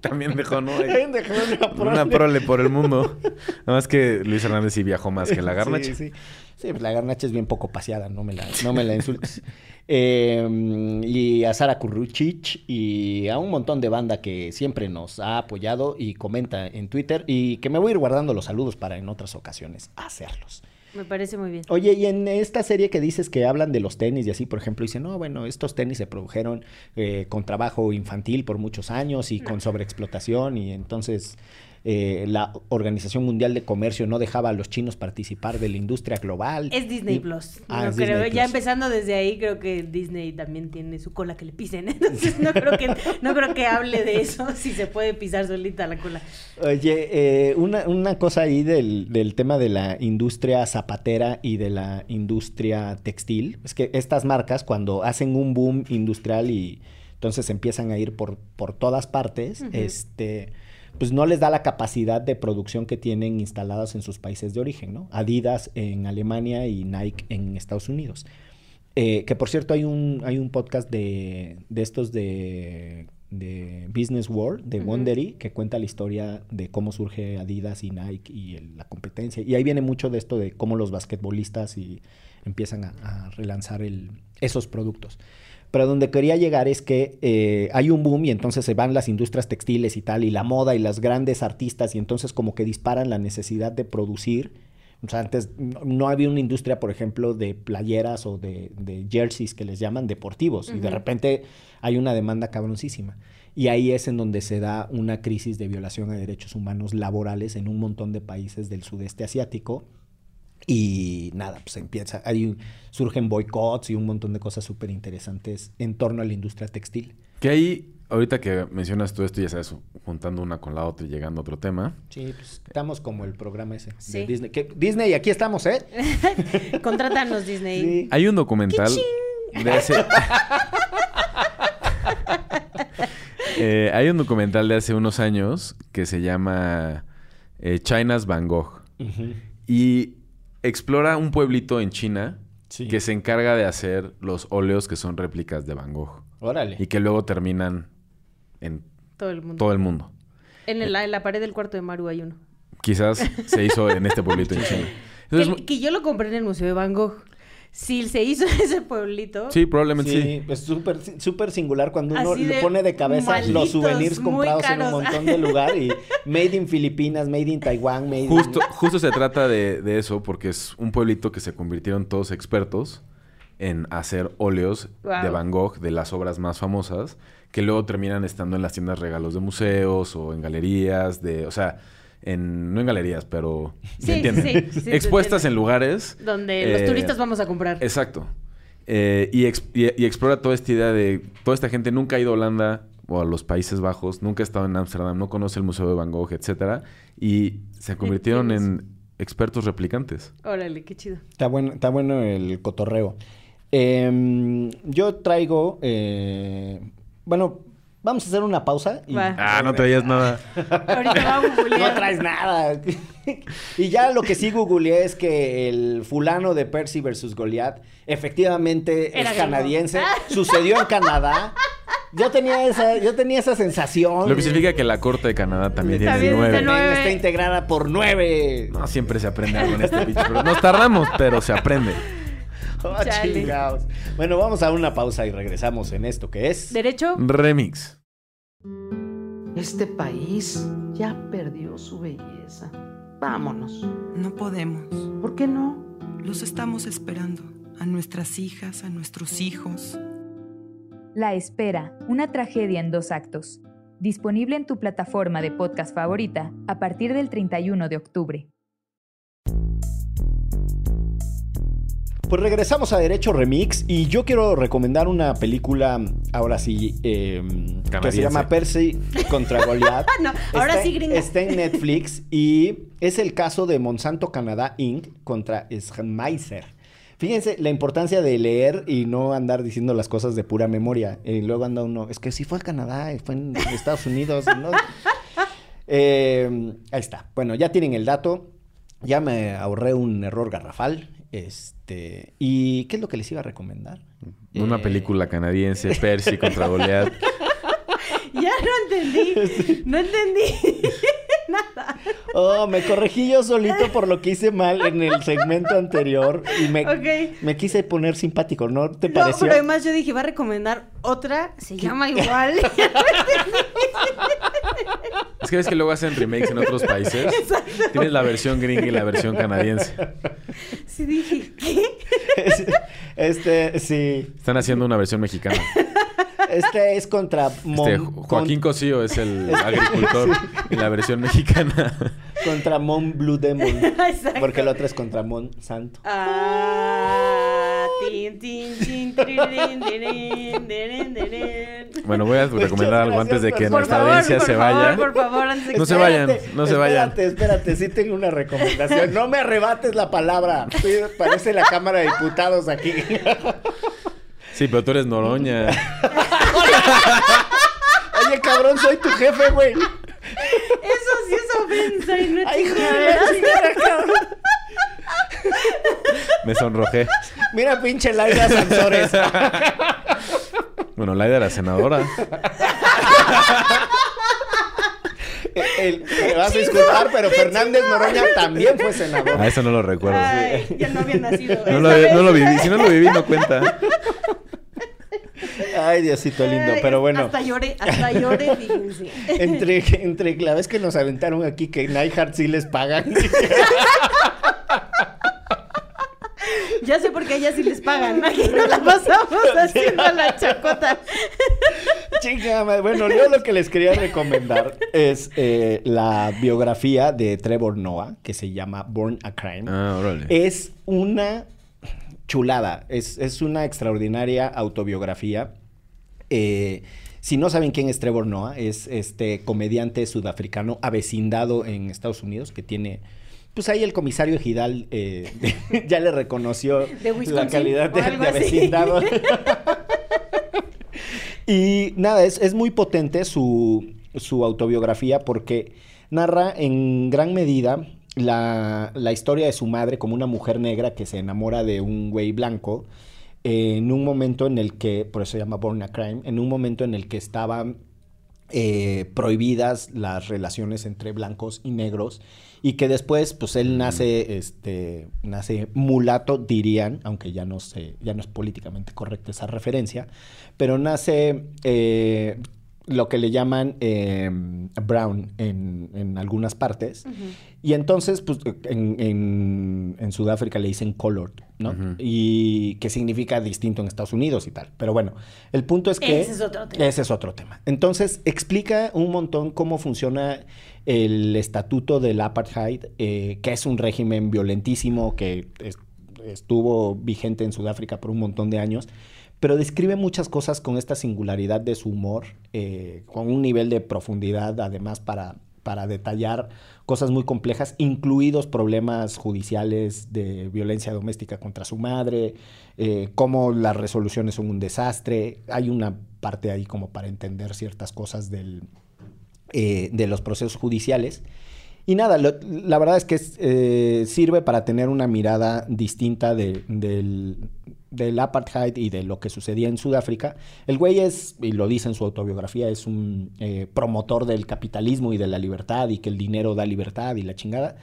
D: También dejó, ¿no? <laughs>
B: Dejó una prole.
D: Una prole por el mundo. Nada más que Luis Hernández sí viajó más que la garnacha.
B: Sí, sí. Sí, pues la garnacha es bien poco paseada, no me la, no me la insultes. <laughs> Eh, y a Sara Kurruchich y a un montón de banda que siempre nos ha apoyado y comenta en Twitter y que me voy a ir guardando los saludos para en otras ocasiones hacerlos.
C: Me parece muy bien.
B: Oye, y en esta serie que dices que hablan de los tenis y así, por ejemplo, dicen, no, bueno, estos tenis se produjeron eh, con trabajo infantil por muchos años y con sobreexplotación y entonces eh, la Organización Mundial de Comercio no dejaba a los chinos participar de la industria global.
C: Es Disney
B: Y-
C: Plus.
B: Ah,
C: No
B: es
C: creo-
B: Disney
C: ya
B: Plus.
C: empezando desde ahí, creo que Disney también tiene su cola que le pisen. <laughs> Entonces no creo que, no creo que hable de eso <laughs> si se puede pisar solita la cola.
B: Oye, eh, una, una cosa ahí del, del tema de la industria zapatera y de la industria textil, es que estas marcas cuando hacen un boom industrial y entonces empiezan a ir por, por todas partes, este, pues no les da la capacidad de producción que tienen instaladas en sus países de origen, ¿no? Adidas en Alemania y Nike en Estados Unidos. Eh, que por cierto hay un, hay un podcast de, de estos de, de Business World, de. Wondery, que cuenta la historia de cómo surge Adidas y Nike y el- la competencia. Y ahí viene mucho de esto de cómo los basquetbolistas y empiezan a, a relanzar el, esos productos. Pero donde quería llegar es que eh, hay un boom y entonces se van las industrias textiles y tal, y la moda y las grandes artistas, y entonces como que disparan la necesidad de producir. O sea, antes no, no había una industria, por ejemplo, de playeras o de, de jerseys que les llaman deportivos, y de repente hay una demanda cabroncísima. Y ahí es en donde se da una crisis de violación a derechos humanos laborales en un montón de países del sudeste asiático. Y nada, pues empieza, ahí surgen boicots y un montón de cosas súper interesantes en torno a la industria textil.
D: Que ahí, ahorita que mencionas todo esto, ya sabes, juntando una con la otra y llegando a otro tema.
B: Sí, pues estamos como el programa ese de
C: Sí.
B: Disney. Que, Disney, aquí estamos, ¿eh? <laughs>
C: Contrátanos, Disney.
B: Sí.
D: Hay un documental de hace... <laughs> Eh, hay un documental de hace unos años que se llama eh, China's Van Gogh. Y explora un pueblito en China
B: Sí.
D: que se encarga de hacer los óleos que son réplicas de Van Gogh.
B: Órale.
D: Y que luego terminan en
C: Todo el mundo.
D: todo el mundo.
C: En, el- en la pared del cuarto de Maru hay uno.
D: Quizás se hizo en este pueblito en <laughs> China.
C: Que, que yo lo compré en el Museo de Van Gogh. Si se hizo en ese pueblito.
D: sí, probablemente sí.
B: Sí, es súper súper singular cuando uno
C: Así
B: le pone de cabeza
C: malditos,
B: los souvenirs comprados en un montón de lugar y <laughs> made in Filipinas, made in Taiwán, made
D: Justo,
B: in...
D: justo se trata de, de eso porque es un pueblito que se convirtieron todos expertos en hacer óleos
C: Wow.
D: de Van Gogh de las obras más famosas que luego terminan estando en las tiendas regalos de museos o en galerías de, o sea, en no en galerías, pero ¿me
C: Sí,
D: entienden?
C: sí, sí, <laughs>
D: expuestas en lugares
C: Donde los
D: eh,
C: turistas vamos a comprar.
D: Exacto. Eh, y, y- y explora toda esta idea de toda esta gente nunca ha ido a Holanda o a los Países Bajos, nunca ha estado en Ámsterdam, no conoce el Museo de Van Gogh, etcétera, y se convirtieron en expertos replicantes.
C: Órale, qué chido.
B: Está bueno, está bueno el cotorreo. Em, yo traigo... eh, bueno, vamos a hacer una pausa. y-
C: Va.
D: Ah, no traías nada. <laughs>
C: Ahorita vamos a
B: No traes nada. y ya lo que sí googleé es que el fulano de Percy versus Goliath efectivamente
C: Era
B: es
C: gringo.
B: canadiense. Sucedió en Canadá. Yo tenía esa, yo tenía esa sensación.
D: Lo que significa que la Corte de Canadá también tiene
C: También
D: nueve.
C: está nueve.
B: Está integrada por nueve.
D: No siempre se aprende algo en este bicho, nos tardamos, pero se aprende. <laughs>
B: Oh, chingaos. Bueno, vamos a una pausa y regresamos en esto que es.
C: ¿Derecho?
D: Remix.
G: Este país ya perdió su belleza. Vámonos.
H: No podemos.
G: ¿Por qué no?
H: Los estamos esperando. A nuestras hijas, a nuestros hijos.
A: La Espera, una tragedia en dos actos. Disponible en tu plataforma de podcast favorita a partir del 31 de octubre.
B: Pues regresamos a Derecho Remix y yo quiero recomendar una película, ahora sí, eh, que se llama Percy contra Goliath. <laughs>
C: No, ahora
B: Está-
C: sí, gringa.
B: Está en Netflix y es el caso de Monsanto Canadá Inc. contra Schmeiser. Fíjense la importancia de leer y no andar diciendo las cosas de pura memoria. Y luego anda uno, es que sí fue a Canadá, fue en Estados Unidos. ¿no? <laughs> Eh, ahí está. Bueno, ya tienen el dato. Ya me ahorré un error garrafal. Este. ¿Y qué es lo que les iba a recomendar?
D: Una
B: Eh,
D: película canadiense, <laughs> Percy contra Goliath. <laughs>
C: Ya no entendí. No entendí. <laughs> Nada.
B: Oh, me corregí yo solito por lo que hice mal en el segmento anterior y me, me quise poner simpático, ¿no te
C: No,
B: pareció?
C: pero además yo dije, va a recomendar otra, se llama igual.
D: Es que ves que luego hacen remakes en otros países. Tienes la versión gringa y la versión canadiense.
C: sí dije, <laughs>
B: Este, sí.
D: Están haciendo una versión mexicana.
B: Este es contra Mon-
D: Este, Jo- Joaquín
B: con-
D: Cosío es el <laughs> agricultor en la versión mexicana.
B: contra Mon Blue Demon. <laughs>
C: Exacto.
B: Porque el otro es contra Mon Santo.
C: Ah, tin, tin, tin.
D: Bueno, voy a recomendar algo antes de que
C: Por
D: nuestra
C: favor,
D: audiencia
C: por
D: se
C: favor,
D: vaya.
C: Por favor, antes de
D: No
C: que-
D: se vayan,
B: Espérate,
D: no se vayan.
B: Espérate, espérate, sí tengo una recomendación. No me arrebates la palabra. Parece la Cámara de Diputados aquí. <laughs>
D: Sí, pero tú eres Noroña. <laughs>
B: Oye, cabrón, soy tu jefe, güey.
C: Eso sí es ofensa y no
B: Ay, chingada, <laughs> cabrón.
D: Me sonrojé.
B: Mira, pinche Laida Sansores.
D: Bueno, Laida era senadora.
B: El- me vas a disculpar, pero Fernández Noroña también fue senador.
D: A eso no lo recuerdo.
C: Ay, ya no había nacido.
D: No lo, no lo viví. Si no lo viví, no cuenta.
B: Ay, Diosito lindo. Pero bueno,
C: Hasta lloré, hasta lloré, fíjense. <laughs>
B: entre, entre la vez que nos aventaron aquí que Nightheart sí les pagan. <laughs>
C: Ya sé por qué a ellas sí les pagan. Aquí no la pasamos <laughs> haciendo la chacota.
B: Chica, madre. bueno, yo lo que les quería recomendar es eh, la biografía de Trevor Noah, que se llama Born a Crime.
D: Ah, órale.
B: Es una chulada, es, es una extraordinaria autobiografía. Eh, si no saben quién es Trevor Noah, es este comediante sudafricano avecindado en Estados Unidos que tiene... Pues ahí el comisario Ejidal eh, <laughs> ya le reconoció
C: De
B: la calidad de, de avecindado. <laughs> y nada, es, es muy potente su, su autobiografía porque narra en gran medida la, la historia de su madre como una mujer negra que se enamora de un güey blanco eh, en un momento en el que, por eso se llama Born a Crime, en un momento en el que estaban eh, prohibidas las relaciones entre blancos y negros y que después pues él nace este nace mulato dirían aunque ya no sé ya no es políticamente correcta esa referencia pero nace eh, lo que le llaman eh, brown en, en algunas partes. Y entonces pues en, en- en Sudáfrica le dicen colored no y que significa distinto en Estados Unidos y tal. Pero bueno el punto es que
C: Ese es otro tema.
B: ese es otro tema. Entonces, explica un montón cómo funciona el estatuto del apartheid, eh, que es un régimen violentísimo que es- estuvo vigente en Sudáfrica por un montón de años, pero describe muchas cosas con esta singularidad de su humor, eh, con un nivel de profundidad además para, para detallar cosas muy complejas, incluidos problemas judiciales de violencia doméstica contra su madre, eh, cómo las resoluciones son un desastre. Hay una parte ahí como para entender ciertas cosas del, eh, de los procesos judiciales. Y nada, la verdad es que sirve para tener una mirada distinta de- del, del apartheid y de lo que sucedía en Sudáfrica. El güey es, y lo dice en su autobiografía, es un eh, promotor del capitalismo y de la libertad y que el dinero da libertad y la chingada.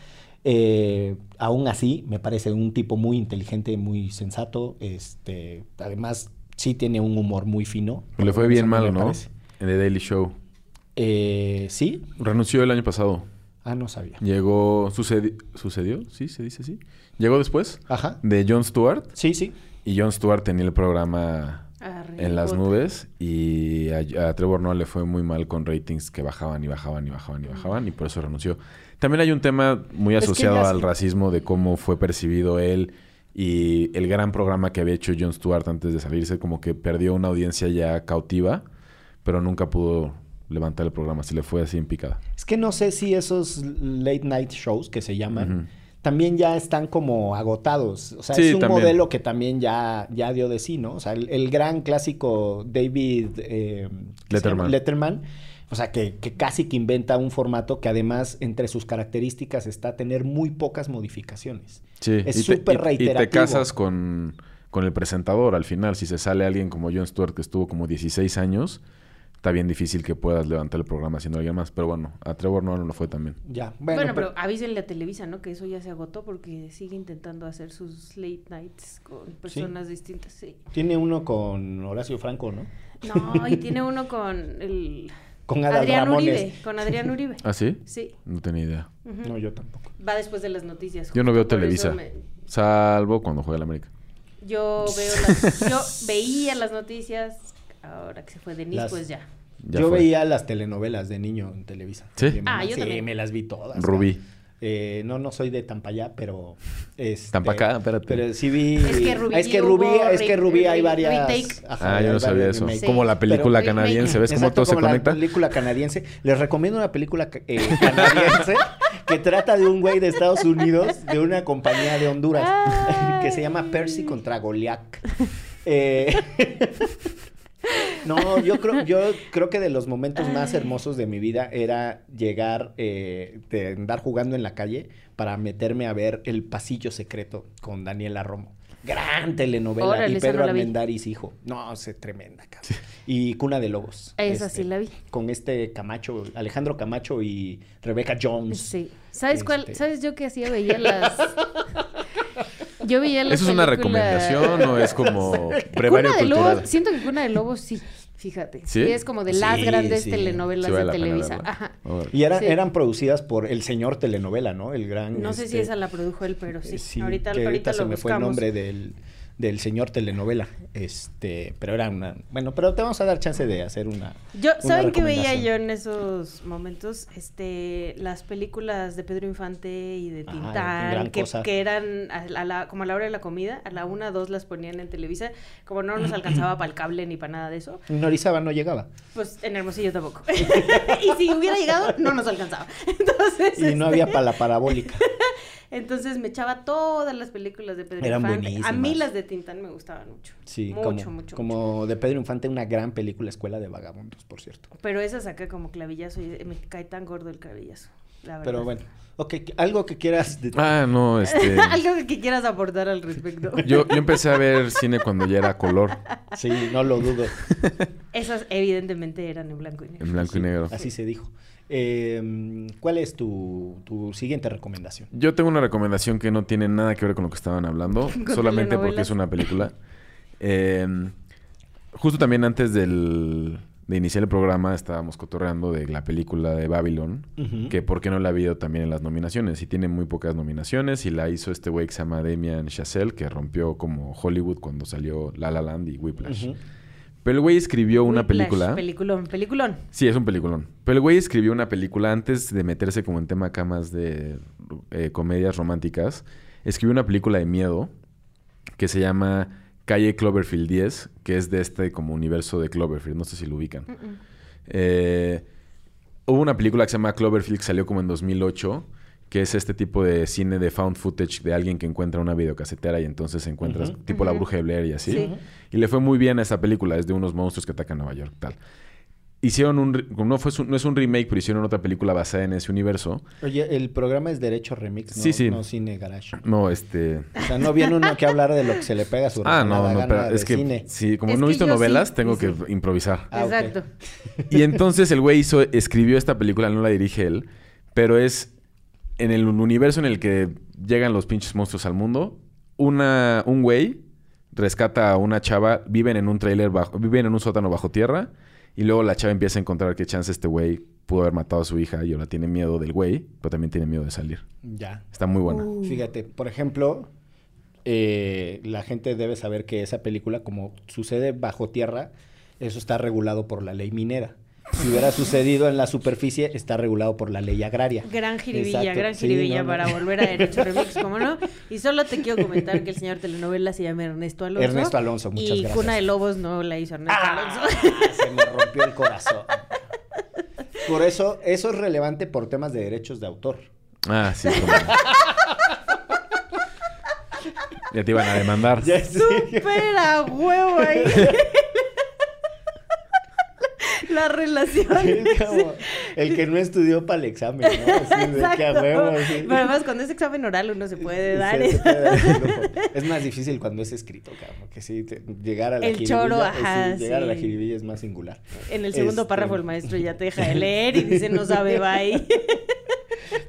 B: Eh, aún así, me parece un tipo muy inteligente, muy sensato. Este, además, sí tiene un humor muy fino.
D: Le fue bien
B: me
D: mal, ¿no?
B: parece.
D: En The Daily Show.
B: Eh, ¿Sí?
D: Renunció el año pasado.
B: Ah, no sabía.
D: Llegó... sucedi- ¿Sucedió? Sí, se dice así. Llegó después
B: Ajá.
D: de Jon Stewart.
B: Sí, sí.
D: Y Jon Stewart tenía el programa en las nubes. Y a, a Trevor Noah le fue muy mal con ratings que bajaban y bajaban y bajaban y bajaban. Y por eso renunció. También hay un tema muy
B: Es que
D: asociado
B: ya
D: al racismo de cómo fue percibido él. Y el gran programa que había hecho Jon Stewart antes de salirse, como que perdió una audiencia ya cautiva, pero nunca pudo levantar el programa. Se le fue así en picada.
B: Es que no sé si esos late night shows que se llaman. También ya están como agotados. O sea,
D: Sí,
B: es un
D: también.
B: modelo que también ya, ya dio de sí, ¿no? O sea, el, el gran clásico David eh, ¿qué se
D: Letterman.
B: O sea, que, que casi que inventa un formato que además entre sus características está tener muy pocas modificaciones.
D: Sí,
B: Es súper
D: y- Y te
B: reiterativo.
D: casas con, con el presentador al final. Si se sale alguien como Jon Stewart, que estuvo como 16 años, está bien difícil que puedas levantar el programa haciendo alguien más. Pero bueno, a Trevor Noah no lo fue también.
B: Ya.
C: Bueno,
B: Bueno,
C: pero, avísenle a Televisa, ¿no? Que eso ya se agotó porque sigue intentando hacer sus late nights con personas distintas, sí.
B: tiene uno con Horacio Franco, ¿no?
C: No, y tiene uno con el...
B: Con Adal
C: Adrián
B: Ramones.
C: Uribe, con Adrián Uribe. <laughs>
D: ¿Ah, sí?
C: Sí.
D: No tenía idea.
C: ujú.
B: No, yo tampoco.
C: Va después de las noticias.
D: Yo no veo Televisa.
C: me-
D: Salvo cuando juega el América.
C: Yo veo las... Yo veía las noticias. Ahora que se fue Denise,
B: Las-
C: pues ya.
D: Ya
B: yo
D: fue.
B: veía las telenovelas de niño en Televisa.
D: ¿Sí?
B: Mamá-
C: Ah, yo
B: sí,
C: también.
B: me las vi todas.
D: Rubí.
B: Eh, no, no soy de Tampayá, pero... Este,
D: Tampacá, espérate.
B: Pero sí vi...
C: Es que Rubí
B: es que
C: hubo
B: Rubí, es que
C: re-
B: Rubí hay varias... Ajá,
D: Ah, yo no sabía eso.
B: remakes.
D: Como la película
C: Pero-
D: canadiense. ¿Ves cómo
B: Exacto,
D: todo se
B: como
D: conecta?
B: La película canadiense. Les recomiendo una película eh, canadiense que trata de un güey de Estados Unidos, de una compañía de Honduras, que se llama Percy contra Goliath. Eh, no, yo creo, yo creo que de los momentos más hermosos de mi vida era llegar, eh, de andar jugando en la calle para meterme a ver El Pasillo Secreto con Daniela Romo. Gran telenovela.
C: Órale,
B: y Pedro
C: no.
B: Armendáriz, hijo. No, es tremenda, cabrón. Y Cuna de Lobos.
C: Esa
B: este,
C: sí la vi.
B: Con este Camacho, Alejandro Camacho y Rebeca Jones.
C: Sí. ¿Sabes cuál?
B: Este.
C: ¿Sabes yo que hacía? Veía las... <laughs> Yo veía las
D: ¿Eso es una
C: películas-
D: recomendación o es como <laughs> brevario
C: Cuna de
D: cultural?
C: Lobos, siento que Cuna de Lobos sí, fíjate.
D: ¿Sí?
C: Sí, es como de las
B: Sí,
C: grandes
B: sí.
C: telenovelas
D: Sí vale
C: de Televisa. Ajá.
B: Y era-
C: Sí.
B: eran producidas por el señor telenovela, ¿no? El gran.
C: No sé si
B: este,
C: esa la produjo él, pero sí.
B: eh, sí,
C: ahorita
B: que
C: ahorita
B: se
C: lo
B: me fue el nombre del, del señor telenovela. Este, pero era una. Bueno, pero te vamos a dar chance de hacer una.
C: Yo,
B: una
C: ¿saben qué veía yo en esos momentos? Este, las películas de Pedro Infante y de
B: Ah,
C: Tintán, que, que eran a la, a la- como a la hora de la comida, a la una, dos las ponían en Televisa, como no nos alcanzaba para el cable ni para nada de eso,
B: En Orizaba no llegaba.
C: pues en Hermosillo tampoco. <laughs> y si hubiera llegado, no nos alcanzaba. <laughs> Entonces,
B: Y no
C: este,
B: había para la parabólica. <laughs>
C: entonces me echaba todas las películas de Pedro
B: Eran
C: Infante. A mí las de Tintán me gustaban mucho.
B: Sí,
C: mucho,
B: como,
C: mucho, mucho.
B: como de Pedro Infante, una gran película, Escuela de Vagabundos, por cierto.
C: Pero esa saca como clavillazo y me cae tan gordo el clavillazo. La verdad.
B: Pero bueno, ok, algo que quieras. de-
D: Ah, no, este... <laughs>
C: Algo que quieras aportar al respecto. <laughs>
D: Yo, yo empecé a ver cine cuando ya era color,
B: Sí, no lo dudo.
C: Esas evidentemente eran en blanco y negro.
D: en blanco y negro.
B: Así se dijo. Eh, ¿Cuál es tu, tu siguiente recomendación?
D: Yo tengo una recomendación que no tiene nada que ver con lo que estaban hablando, <laughs> solamente porque es una película. Eh, justo también antes del, de iniciar el programa estábamos cotorreando de la película de Babylon, que por qué no la ha habido también en las nominaciones. Y tiene muy pocas nominaciones y la hizo este güey que se llama Damian Chazelle, que rompió como Hollywood cuando salió La La Land y Whiplash. Pero el güey escribió una
C: Whiplash,
D: película...
C: Peliculón, peliculón.
D: Sí, es un peliculón. Pero el güey escribió una película antes de meterse como en tema acá más de eh, comedias románticas. Escribió una película de miedo que se llama Calle Cloverfield 10, que es de este como universo de Cloverfield. No sé si lo ubican. Eh, hubo una película que se llama Cloverfield que salió como en 2008, que es este tipo de cine de found footage de alguien que encuentra una videocasetera y entonces encuentras tipo la bruja de Blair y así.
C: Sí.
D: Y le fue muy bien a esa película, es de unos monstruos que atacan Nueva York, tal. Hicieron un... No, fue, su- no es un remake, pero hicieron otra película basada en ese universo.
B: Oye, el programa es Derecho Remix, no,
D: Sí, sí.
B: no Cine Garage.
D: No, este...
B: O sea, no viene uno que hablar de lo que se le pega a su
D: Ah, no, no, pero es que...
B: cine.
D: Sí, como
C: Es
D: no he visto novelas,
C: sí,
D: tengo
C: sí,
D: que improvisar.
B: Ah.
C: Exacto.
D: Y entonces el güey hizo, escribió esta película, no la dirige él, pero es en el universo en el que llegan los pinches monstruos al mundo. Una, un güey rescata a una chava, viven en un trailer bajo, viven en un sótano bajo tierra, y luego la chava empieza a encontrar que chance este güey pudo haber matado a su hija y ahora tiene miedo del güey, pero también tiene miedo de salir.
B: Ya.
D: Está muy buena.
B: Fíjate, por ejemplo, eh, la gente debe saber que esa película, como sucede bajo tierra, eso está regulado por la ley minera. Si hubiera sucedido en la superficie, está regulado por la ley agraria.
C: Gran jiribilla,
B: Exacto.
C: gran jiribilla
B: no.
C: para volver a Derecho Remix, ¿cómo no? Y solo te quiero comentar que el señor telenovela se llama Ernesto Alonso.
B: Ernesto Alonso, muchas
C: y
B: gracias.
C: Cuna de Lobos no la hizo Ernesto
B: Ah,
C: Alonso.
B: se me rompió el corazón. Por eso, eso es relevante por temas de derechos de autor.
D: Ah, sí. como- ya te iban a demandar.
B: Ya sé.
C: Súper a huevo ahí. <laughs> la relación. <laughs>
B: Es como- el que no estudió para el examen, ¿no? Así de que a <laughs> huevo, así.
C: Pero además, cuando es examen oral, uno se puede
B: Sí,
C: dar.
B: se
C: eso.
B: puede dar. <laughs> Es más difícil cuando es escrito, cabrón. Que sí, te- llegar a la
C: El
B: jiribilla,
C: choro,
B: eh, sí, llegar a la
C: sí.
B: jiribilla es más singular.
C: En el segundo
B: Este-
C: párrafo, el maestro ya te deja de leer y dice, no sabe, bye.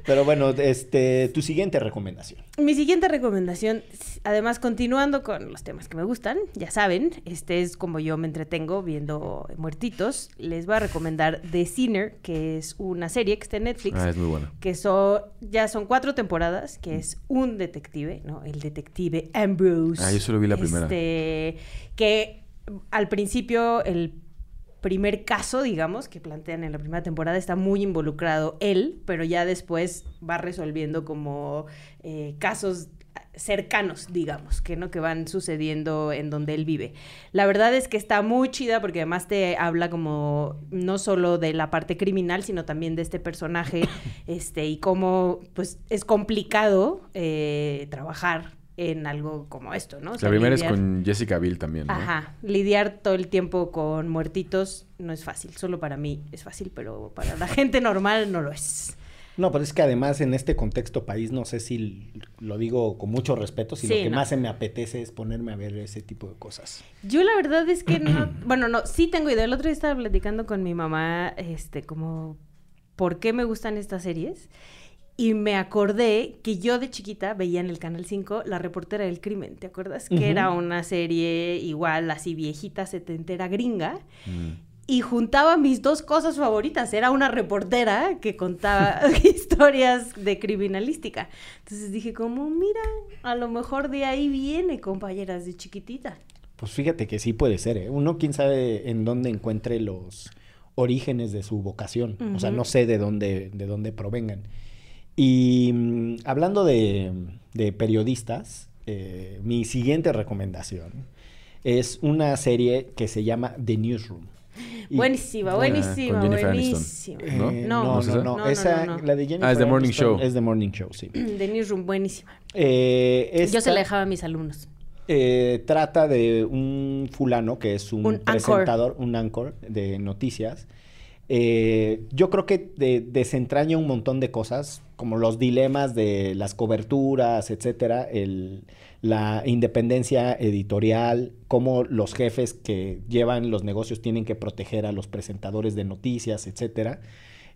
B: Pero bueno, este, tu siguiente recomendación.
C: Mi siguiente recomendación, además continuando con los temas que me gustan, ya saben, este es como yo me entretengo viendo muertitos, les voy a recomendar The Sinner, que es una serie que está en Netflix,
D: Ah, es muy buena.
C: que son, ya son cuatro temporadas, que es un detective, ¿no? El detective Ambrose.
D: Ah, yo solo vi la primera.
C: Este, que al principio el primer caso, digamos, que plantean en la primera temporada, está muy involucrado él, pero ya después va resolviendo como eh, casos cercanos, digamos, que no que van sucediendo en donde él vive. La verdad es que está muy chida porque además te habla como no solo de la parte criminal, sino también de este personaje, <coughs> este y cómo pues es complicado eh, trabajar en algo como esto, ¿no? O sea,
D: la primera es con Jessica Biel también, ¿no?
C: Ajá, lidiar todo el tiempo con muertitos no es fácil, solo para mí es fácil, pero para la gente normal no lo es.
B: No, pero es que además en este contexto país, no sé si lo digo con mucho respeto, si
C: Sí,
B: lo que
C: no.
B: más se me apetece es ponerme a ver ese tipo de cosas.
C: Yo la verdad es que no, <clears throat> bueno, no, sí tengo idea. El otro día estaba platicando con mi mamá, este, como, ¿por qué me gustan estas series? Y me acordé que yo de chiquita veía en el Canal 5 La Reportera del Crimen, ¿te acuerdas? Que era una serie igual, así viejita, setentera, gringa.
D: Mm.
C: y juntaba mis dos cosas favoritas. Era una reportera que contaba <laughs> historias de criminalística. Entonces dije como, mira, a lo mejor de ahí viene, compañeras de chiquitita.
B: Pues fíjate que sí puede ser, ¿eh? Uno quién sabe en dónde encuentre los orígenes de su vocación. O sea, no sé de dónde, de dónde provengan. Y mm, hablando de, de periodistas, eh, mi siguiente recomendación es una serie que se llama The Newsroom. Y-
C: buenísima,
D: Ah,
C: buenísima, buenísima.
B: Eh,
D: ¿no?
B: no,
C: No,
B: no,
D: ¿no es
B: no,
D: esa?
B: no,
C: No, no,
B: esa,
C: no, no.
B: la de Jennifer
D: Ah, es The Morning
B: Aniston
D: Show.
B: Es The Morning Show, sí. <clears throat>
C: The Newsroom, buenísima.
B: Eh,
C: Yo se la dejaba a mis alumnos.
B: eh, trata de un fulano que es un,
C: Un anchor.
B: presentador, un anchor de noticias. Eh, yo creo que de- desentraña un montón de cosas, como los dilemas de las coberturas, etcétera, el- la independencia editorial, cómo los jefes que llevan los negocios tienen que proteger a los presentadores de noticias, etcétera.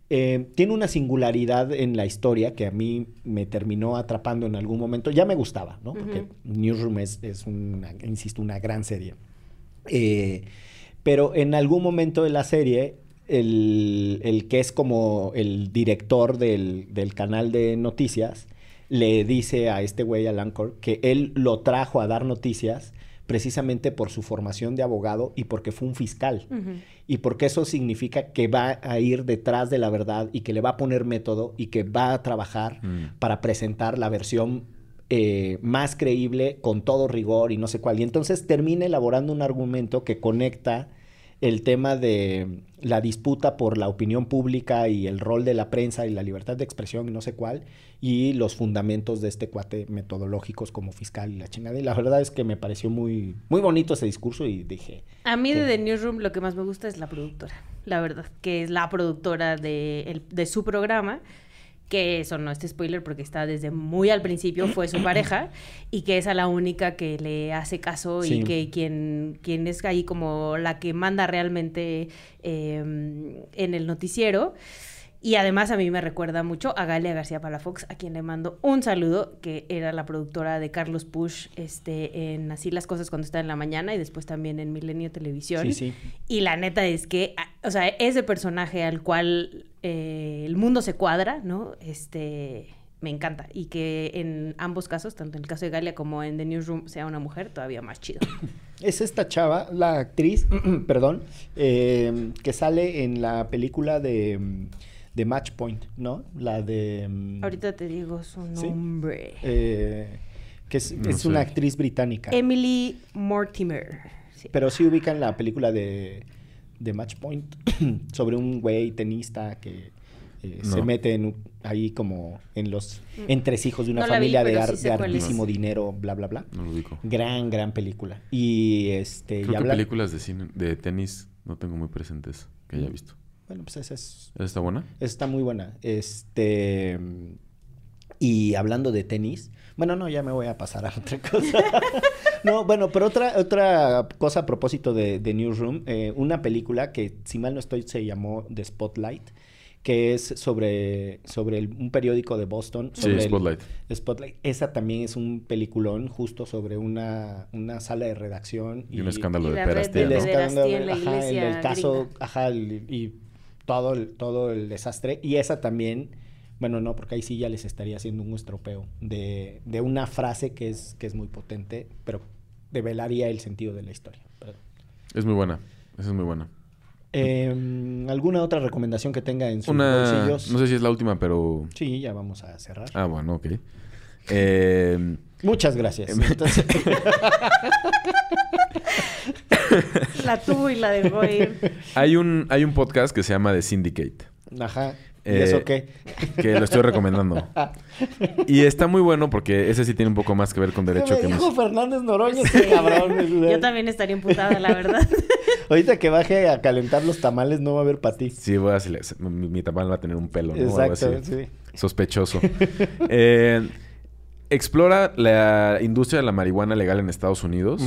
B: Eh, tiene una singularidad en la historia que a mí me terminó atrapando en algún momento. Ya me gustaba, ¿no? Porque. Newsroom es, es una, insisto, una gran serie. Eh, pero en algún momento de la serie, el, el que es como el director del, del canal de noticias, le dice a este güey, al Anchor, que él lo trajo a dar noticias precisamente por su formación de abogado y porque fue un fiscal. Y porque eso significa que va a ir detrás de la verdad y que le va a poner método y que va a trabajar
D: Mm.
B: para presentar la versión eh, más creíble con todo rigor y no sé cuál. Y entonces termina elaborando un argumento que conecta el tema de la disputa por la opinión pública y el rol de la prensa y la libertad de expresión y no sé cuál, y los fundamentos de este cuate metodológicos como fiscal y la chingada. Y la verdad es que me pareció muy, muy bonito ese discurso y dije,
C: A mí de. The Newsroom lo que más me gusta es la productora, la verdad, que es la productora de, el- de su programa, que eso no es spoiler porque está desde muy al principio, fue su pareja, <clears throat> y que es a la única que le hace caso
B: Sí.
C: y que quien, quien es ahí como la que manda realmente eh, en el noticiero. Y además a mí me recuerda mucho a Galia García Palafox, a quien le mando un saludo, que era la productora de Carlos Push este, en Así las cosas cuando está en la mañana y después también en Milenio Televisión.
B: sí, sí.
C: Y la neta es que, o sea, ese personaje al cual eh, el mundo se cuadra, ¿no? Este, me encanta. Y que en ambos casos, tanto en el caso de Galia como en The Newsroom, sea una mujer, todavía más chido. <coughs>
B: Es esta chava, la actriz, <coughs> perdón, eh, que sale en la película de, mm, de Match Point, ¿no? La de... mm,
C: Ahorita te digo su
B: ¿Sí?
C: nombre.
B: eh, que es,
D: No
B: es
D: sé.
B: una actriz británica.
C: Emily Mortimer. Sí.
B: Pero sí ubican la película de, de Match Point <clears throat> sobre un güey tenista que eh, se mete en ahí como en los entresijos de una
C: Mm. No la vi,
B: familia de, ar-
C: sí
B: de hartísimo dinero, bla, bla, bla.
D: No lo ubico.
B: Gran, gran película. Y este... y
D: Creo que
B: habla-
D: películas de cine, de tenis no tengo muy presentes que haya visto.
B: Bueno, pues esa es...
D: ¿Esa está buena?
B: Está muy buena. Este... Y hablando de tenis... Bueno, no, ya me voy a pasar a otra cosa. <laughs> <laughs> no, bueno, pero otra, otra cosa a propósito de, de Newsroom. eh, una película que, si mal no estoy, se llamó The Spotlight. Que es sobre, sobre el- un periódico de Boston.
D: Sí,
B: sobre el-
D: Spotlight.
B: Spotlight. Esa también es un peliculón justo sobre una, una sala de redacción.
D: Y un escándalo
C: y
D: de
C: de
B: el
D: ¿no?
C: pederastía
B: escándalo,
C: en la
B: ajá, el- caso,
C: gringa.
B: ajá, el- y todo el, todo el desastre. Y esa también, bueno, no, porque ahí sí ya les estaría haciendo un estropeo de, de una frase que es, que es muy potente, pero develaría el sentido de la historia. Pero,
D: Es muy buena. Esa es muy buena.
B: em, ¿Alguna otra recomendación que tenga en sus
D: Una...
B: bolsillos?
D: No sé si es la última, pero...
B: Sí, ya vamos a cerrar.
D: Ah, bueno, ok. Eh,
B: Muchas gracias. Entonces, <laughs>
C: La tuvo y la dejó ir.
D: hay, un, hay un podcast que se llama The Syndicate.
B: ajá. ¿Y
D: Eh,
B: eso qué?
D: Que lo estoy recomendando. Y está muy bueno porque ese sí tiene un poco más que ver con derecho
B: me
D: que
B: dijo
D: mis...
B: Fernández Noroña este cabrón. <laughs>
C: Yo también estaría imputada, la verdad. <laughs>
B: Ahorita que baje a calentar los tamales no va a haber para ti.
D: Sí, voy a decirle, mi, mi tamal va a tener un pelo, ¿no? O algo
B: Exacto,
D: así.
B: sí.
D: Sospechoso. <laughs> Eh, explora la industria de la marihuana legal en Estados Unidos,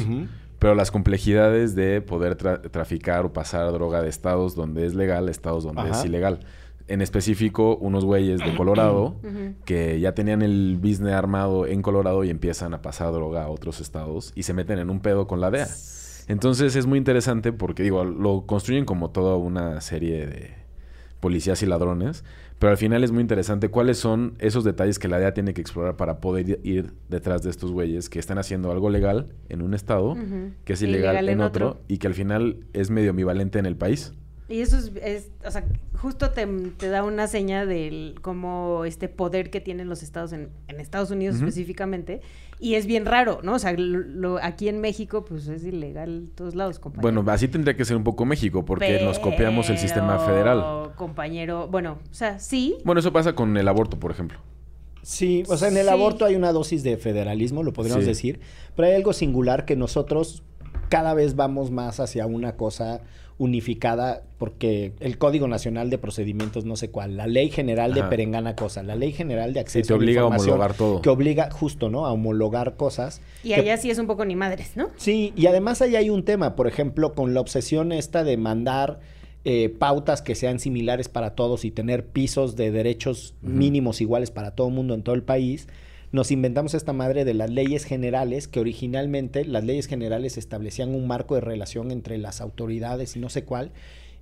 D: pero las complejidades de poder tra- traficar o pasar droga de estados donde es legal a estados donde
B: Ajá.
D: es ilegal. En específico, unos güeyes de Colorado <clears throat> que ya tenían el business armado en Colorado y empiezan a pasar droga a otros estados y se meten en un pedo con la DEA. Entonces es muy interesante porque, digo, lo construyen como toda una serie de policías y ladrones, pero al final es muy interesante cuáles son esos detalles que la DEA tiene que explorar para poder ir detrás de estos güeyes que están haciendo algo legal en un estado, que es ilegal,
C: ilegal
D: en
C: en
D: otro,
C: otro.
D: y que al final es medio ambivalente en el país.
C: Y eso es, es- o sea, justo te, te da una seña del como este poder que tienen los estados en, en Estados Unidos específicamente. Y es bien raro, ¿no? O sea, lo- lo- aquí en México, pues es ilegal en todos lados, compañero.
D: Bueno, así tendría que ser un poco México, porque nos copiamos el sistema federal.
C: Compañero, bueno, o sea, sí.
D: Bueno, eso pasa con el aborto, por ejemplo.
B: Sí, o sea, en el
C: Sí.
B: aborto hay una dosis de federalismo, lo podríamos
D: Sí.
B: decir, pero hay algo singular que nosotros cada vez vamos más hacia una cosa unificada porque el Código Nacional de Procedimientos no sé cuál, la Ley General de
D: Ajá.
B: perengana cosa, la Ley General de Acceso
D: te
B: a la
D: obliga a
B: Información,
D: homologar todo.
B: que obliga justo, ¿no? A homologar cosas.
C: Y
B: que-
C: allá sí es un poco ni madres, ¿no?
B: Sí, y además ahí hay un tema, por ejemplo, con la obsesión esta de mandar eh, pautas que sean similares para todos y tener pisos de derechos mínimos iguales para todo el mundo en todo el país, nos inventamos esta madre de las leyes generales, que originalmente las leyes generales establecían un marco de relación entre las autoridades y no sé cuál,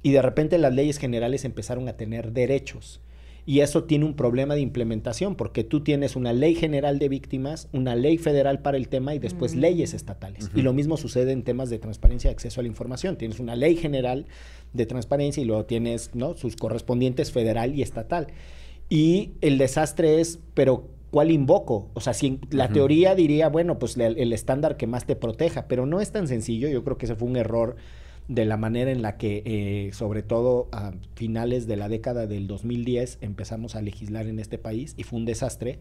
B: y de repente las leyes generales empezaron a tener derechos. Y eso tiene un problema de implementación, porque tú tienes una ley general de víctimas, una ley federal para el tema y después leyes estatales. Y lo mismo sucede en temas de transparencia y acceso a la información. Tienes una ley general de transparencia y luego tienes ¿no? sus correspondientes federal y estatal. Y el desastre es, pero ¿cuál invoco? O sea, si en la teoría diría, bueno, pues el estándar que más te proteja, pero no es tan sencillo. Yo creo que ese fue un error de la manera en la que, eh, sobre todo a finales de la década del 2010, empezamos a legislar en este país y fue un desastre.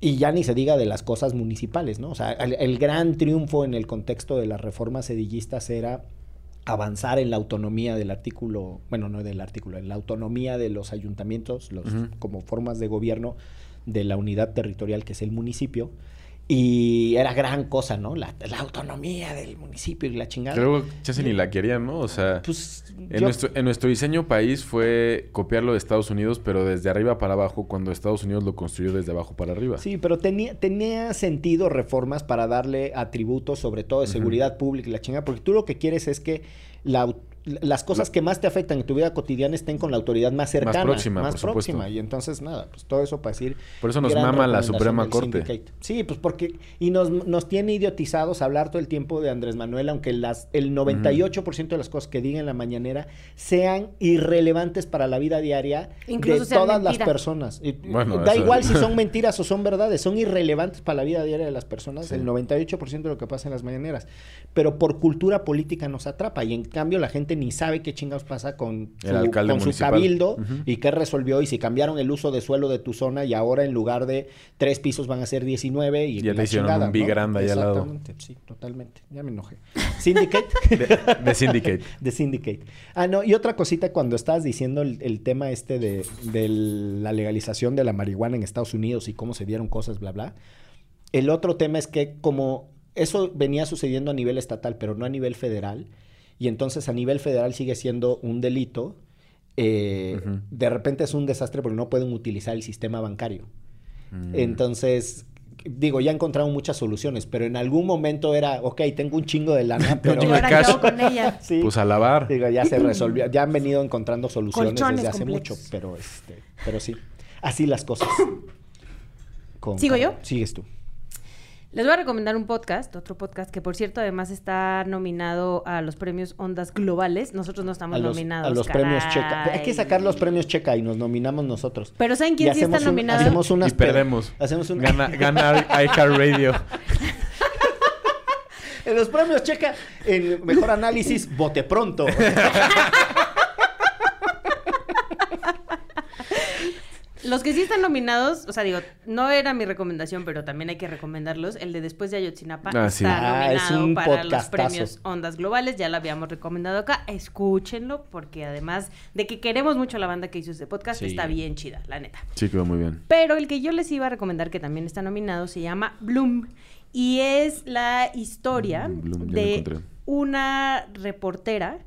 B: Y ya ni se diga de las cosas municipales, ¿no? O sea, el, el gran triunfo en el contexto de las reformas sedillistas era avanzar en la autonomía del artículo, bueno, no del artículo, en la autonomía de los ayuntamientos, los, como formas de gobierno de la unidad territorial que es el municipio. Y era gran cosa, ¿no? La, la autonomía del municipio y la chingada.
D: Creo que ya se ni la querían, ¿no? O sea,
B: Pues,
D: en,
B: yo-
D: nuestro, en nuestro diseño país fue copiarlo de Estados Unidos, pero desde arriba para abajo, cuando Estados Unidos lo construyó desde abajo para arriba.
B: Sí, pero tenía, tenía sentido reformas para darle atributos, sobre todo de seguridad pública y la chingada, porque tú lo que quieres es que la las cosas
D: La-
B: que más te afectan en tu vida cotidiana estén con la autoridad más cercana,
D: próxima,
B: más
D: por supuesto.
B: próxima. Y entonces, nada, pues todo eso para decir...
D: Por eso nos mama la Suprema Corte.
B: Syndicate. Sí, pues porque... Y nos, nos tiene idiotizados hablar todo el tiempo de Andrés Manuel, aunque las, el 98% de las cosas que diga en la mañanera sean irrelevantes para la vida diaria
C: Incluso
B: de todas
C: mentira.
B: las personas. Y-
D: Bueno,
B: da
D: eso-
B: igual si son mentiras o son verdades, son irrelevantes para la vida diaria de las personas, el 98% de lo que pasa en las mañaneras. Pero por cultura política nos atrapa y en cambio la gente ni sabe qué chingados pasa con su,
D: alcalde
B: con su
D: municipal.
B: cabildo y qué resolvió y si cambiaron el uso de suelo de tu zona y ahora en lugar de tres pisos van a ser 19 y
D: Ya te hicieron
B: chingada,
D: un Big
B: ¿no?
D: Grande ahí al lado.
B: Exactamente, sí, totalmente. Ya me enojé. Syndicate. <laughs>
D: De, de Syndicate. <laughs>
B: De Syndicate. Ah, no, y otra cosita, cuando estabas diciendo el, el tema este de, de la legalización de la marihuana en Estados Unidos y cómo se dieron cosas, bla, bla. El otro tema es que como eso venía sucediendo a nivel estatal, pero no a nivel federal, y entonces a nivel federal sigue siendo un delito, eh, de repente es un desastre porque no pueden utilizar el sistema bancario.
D: Mm.
B: Entonces, digo, ya encontraron muchas soluciones, pero en algún momento era, ok, tengo un chingo de lana, <laughs> pero...
C: ¿Y
D: chingo de
C: ahora con ella? <laughs>
B: Sí.
D: Pues a lavar.
B: Digo, ya se <laughs> resolvió, ya han venido encontrando soluciones
C: Colchones
B: desde hace mucho, pero este, pero sí, así las cosas. Con
C: ¿Sigo yo?
B: Sigues tú.
C: Les voy a recomendar un podcast, otro podcast que por cierto además está nominado a los premios Ondas Globales. Nosotros no estamos
B: A los,
C: nominados.
B: a los premios Checa. Hay que sacar los premios Checa y nos nominamos nosotros.
C: Pero ¿saben
B: Y
C: quién sí está
B: un-
C: nominado?
B: hacemos unas
D: Y perdemos.
B: Hacemos un...
D: Gana, gana iHeartRadio. <laughs>
B: En los premios Checa, en mejor análisis, <laughs> bote pronto. <laughs>
C: Los que sí están nominados, o sea, digo, no era mi recomendación, pero también hay que recomendarlos. El de Después de Ayotzinapa
D: Ah, sí.
C: está
B: Ah, es
C: nominado
B: un
C: para los premios Ondas Globales. Ya lo habíamos recomendado acá. Escúchenlo, porque además de que queremos mucho a la banda que hizo este podcast,
B: Sí.
C: está bien chida, la neta.
D: Sí, quedó muy bien.
C: Pero el que yo les iba a recomendar, que también está nominado, se llama Bloom. Y es la historia
D: Mm, Bloom,
C: de
D: encontré.
C: una reportera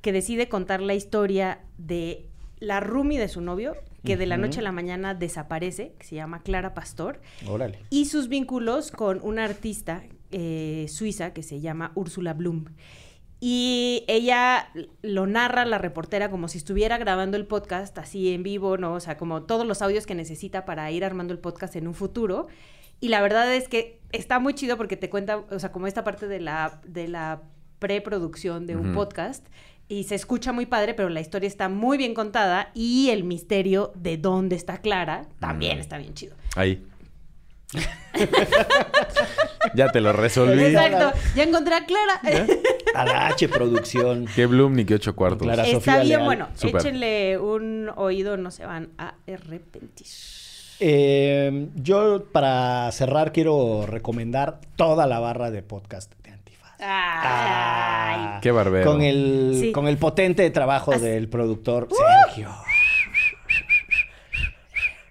C: que decide contar la historia de la roomie de su novio, que de la noche a la mañana desaparece, que se llama Clara Pastor,
B: Órale.
C: y sus vínculos con una artista eh, suiza que se llama Úrsula Bloom. Y ella lo narra la reportera como si estuviera grabando el podcast así en vivo, ¿no? O sea, como todos los audios que necesita para ir armando el podcast en un futuro. Y la verdad es que está muy chido porque te cuenta, o sea, como esta parte de la, de la preproducción de un podcast. Y se escucha muy padre, pero la historia está muy bien contada y el misterio de dónde está Clara también
D: Mm.
C: está bien chido.
D: Ahí. <laughs> ya te lo resolví.
C: Exacto, ya encontré a Clara.
B: A la H Producción.
D: Qué Bloom ni qué ocho cuartos.
B: Clara.
C: Está
B: Sofía
C: bien
B: Leal.
C: bueno.
D: Súper.
C: Échenle un oído, no se van a arrepentir.
B: Eh, yo, para cerrar, quiero recomendar toda la barra de podcast.
C: Ay.
D: Qué barbero.
B: Con el,
C: Sí.
B: con el potente trabajo
C: As-
B: del productor
C: ¡Uh!
B: Sergio.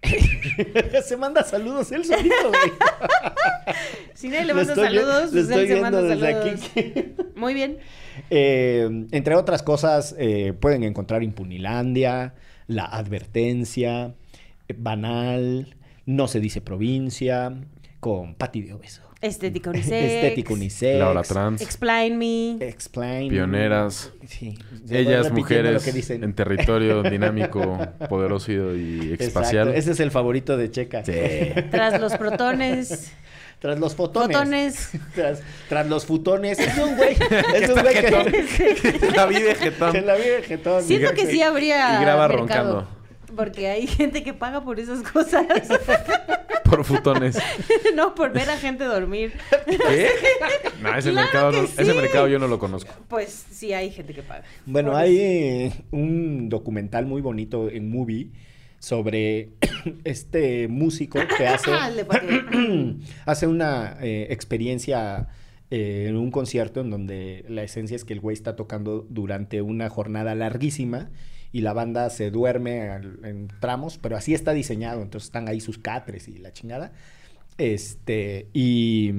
B: <laughs> se manda saludos él solito, güey.
C: Si nadie le manda saludos, pues él se manda
B: viendo desde
C: saludos.
B: aquí. <laughs>
C: Muy bien.
B: Eh, entre otras cosas, eh, pueden encontrar Impunilandia, La Advertencia, Banal, No se dice provincia, con Pati de Obeso.
C: Estética <laughs> unisex.
B: Estética unisex.
D: Laura Trans.
C: Explain me.
B: Explain.
D: Pioneras.
B: Sí. Se
D: Ellas, mujeres,
B: lo que dicen.
D: en territorio <laughs> dinámico, poderoso y espacial.
B: Exacto, Ese es el favorito de Checa.
D: Sí. <laughs>
C: Tras los protones.
B: Tras los fotones.
C: Fotones.
B: Tras, tras los futones. Es un güey. Es un güey que...
D: La vi de jetón.
B: que la vive jetón.
C: Siento que sí habría.
D: Y graba
C: mercado,
D: roncando.
C: Porque hay gente que paga por esas cosas. <laughs>
D: Por futones. <laughs>
C: no, por ver a gente dormir.
D: ¿Qué? No, ese,
C: Claro
D: mercado
C: que
D: no- ese mercado yo no lo conozco.
C: Pues sí, hay gente que paga.
B: Bueno,
C: Por
B: hay
C: eso.
B: eh, un documental muy bonito en Movie sobre <coughs> este músico que hace, <coughs> <coughs> hace una eh, experiencia eh, en un concierto en donde la esencia es que el güey está tocando durante una jornada larguísima y la banda se duerme en tramos, pero así está diseñado, entonces están ahí sus catres y la chingada. Este, y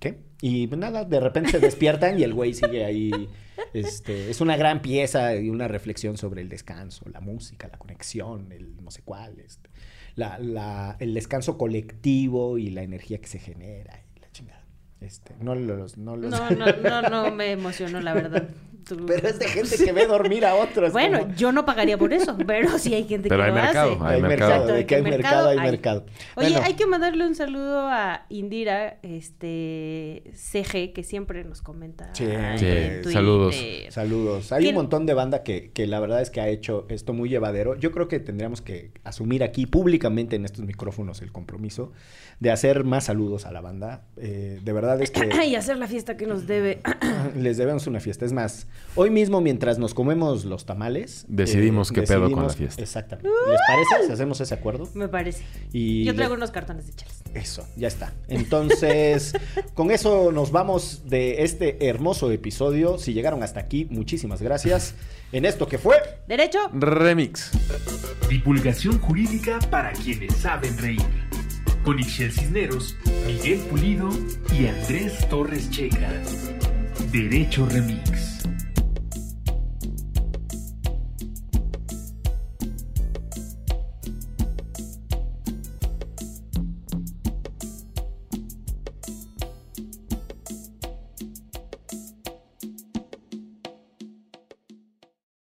B: ¿qué? Y pues nada, de repente se <laughs> despiertan y el güey sigue ahí. Este, es una gran pieza y una reflexión sobre el descanso, la música, la conexión, el no sé cuál, este, la, la- el descanso colectivo y la energía que se genera y la chingada. Este, no los, no los-
C: No, no, no, no me emocionó, la verdad. <laughs> Tú-
B: Pero es de gente que ve dormir a otros. <laughs>
C: Bueno,
B: como-
C: yo no pagaría por eso, pero sí hay gente
D: Pero
C: que
D: hay
C: lo
D: mercado,
C: hace.
D: hay
B: hay
D: mercado.
B: mercado, de que hay mercado, hay
C: hay.
B: mercado.
C: Oye,
B: Bueno,
C: hay que mandarle un saludo a Indira, este CG, que siempre nos comenta.
B: Sí,
C: en
D: sí, saludos.
B: Saludos. Hay
C: ¿Quién-
B: un montón de banda que, que la verdad es que ha hecho esto muy llevadero. Yo creo que tendríamos que asumir aquí públicamente en estos micrófonos el compromiso de hacer más saludos a la banda. Eh, de verdad es que <coughs>
C: Y hacer la fiesta que nos debe. <coughs>
B: les debemos una fiesta. Es más, Hoy mismo, mientras nos comemos los tamales...
D: Decidimos qué pedo con la fiesta.
B: Exactamente. ¿Les parece si hacemos ese acuerdo?
C: Me parece.
B: Y
C: Yo traigo
B: le-
C: unos cartones de chelas.
B: Eso, ya está. Entonces, <laughs> con eso nos vamos de este hermoso episodio. Si llegaron hasta aquí, muchísimas gracias. En esto que fue...
C: Derecho.
D: Remix.
E: Divulgación jurídica para quienes saben reír. Con Ixel Cisneros, Miguel Pulido y Andrés Torres Checa. Derecho Remix.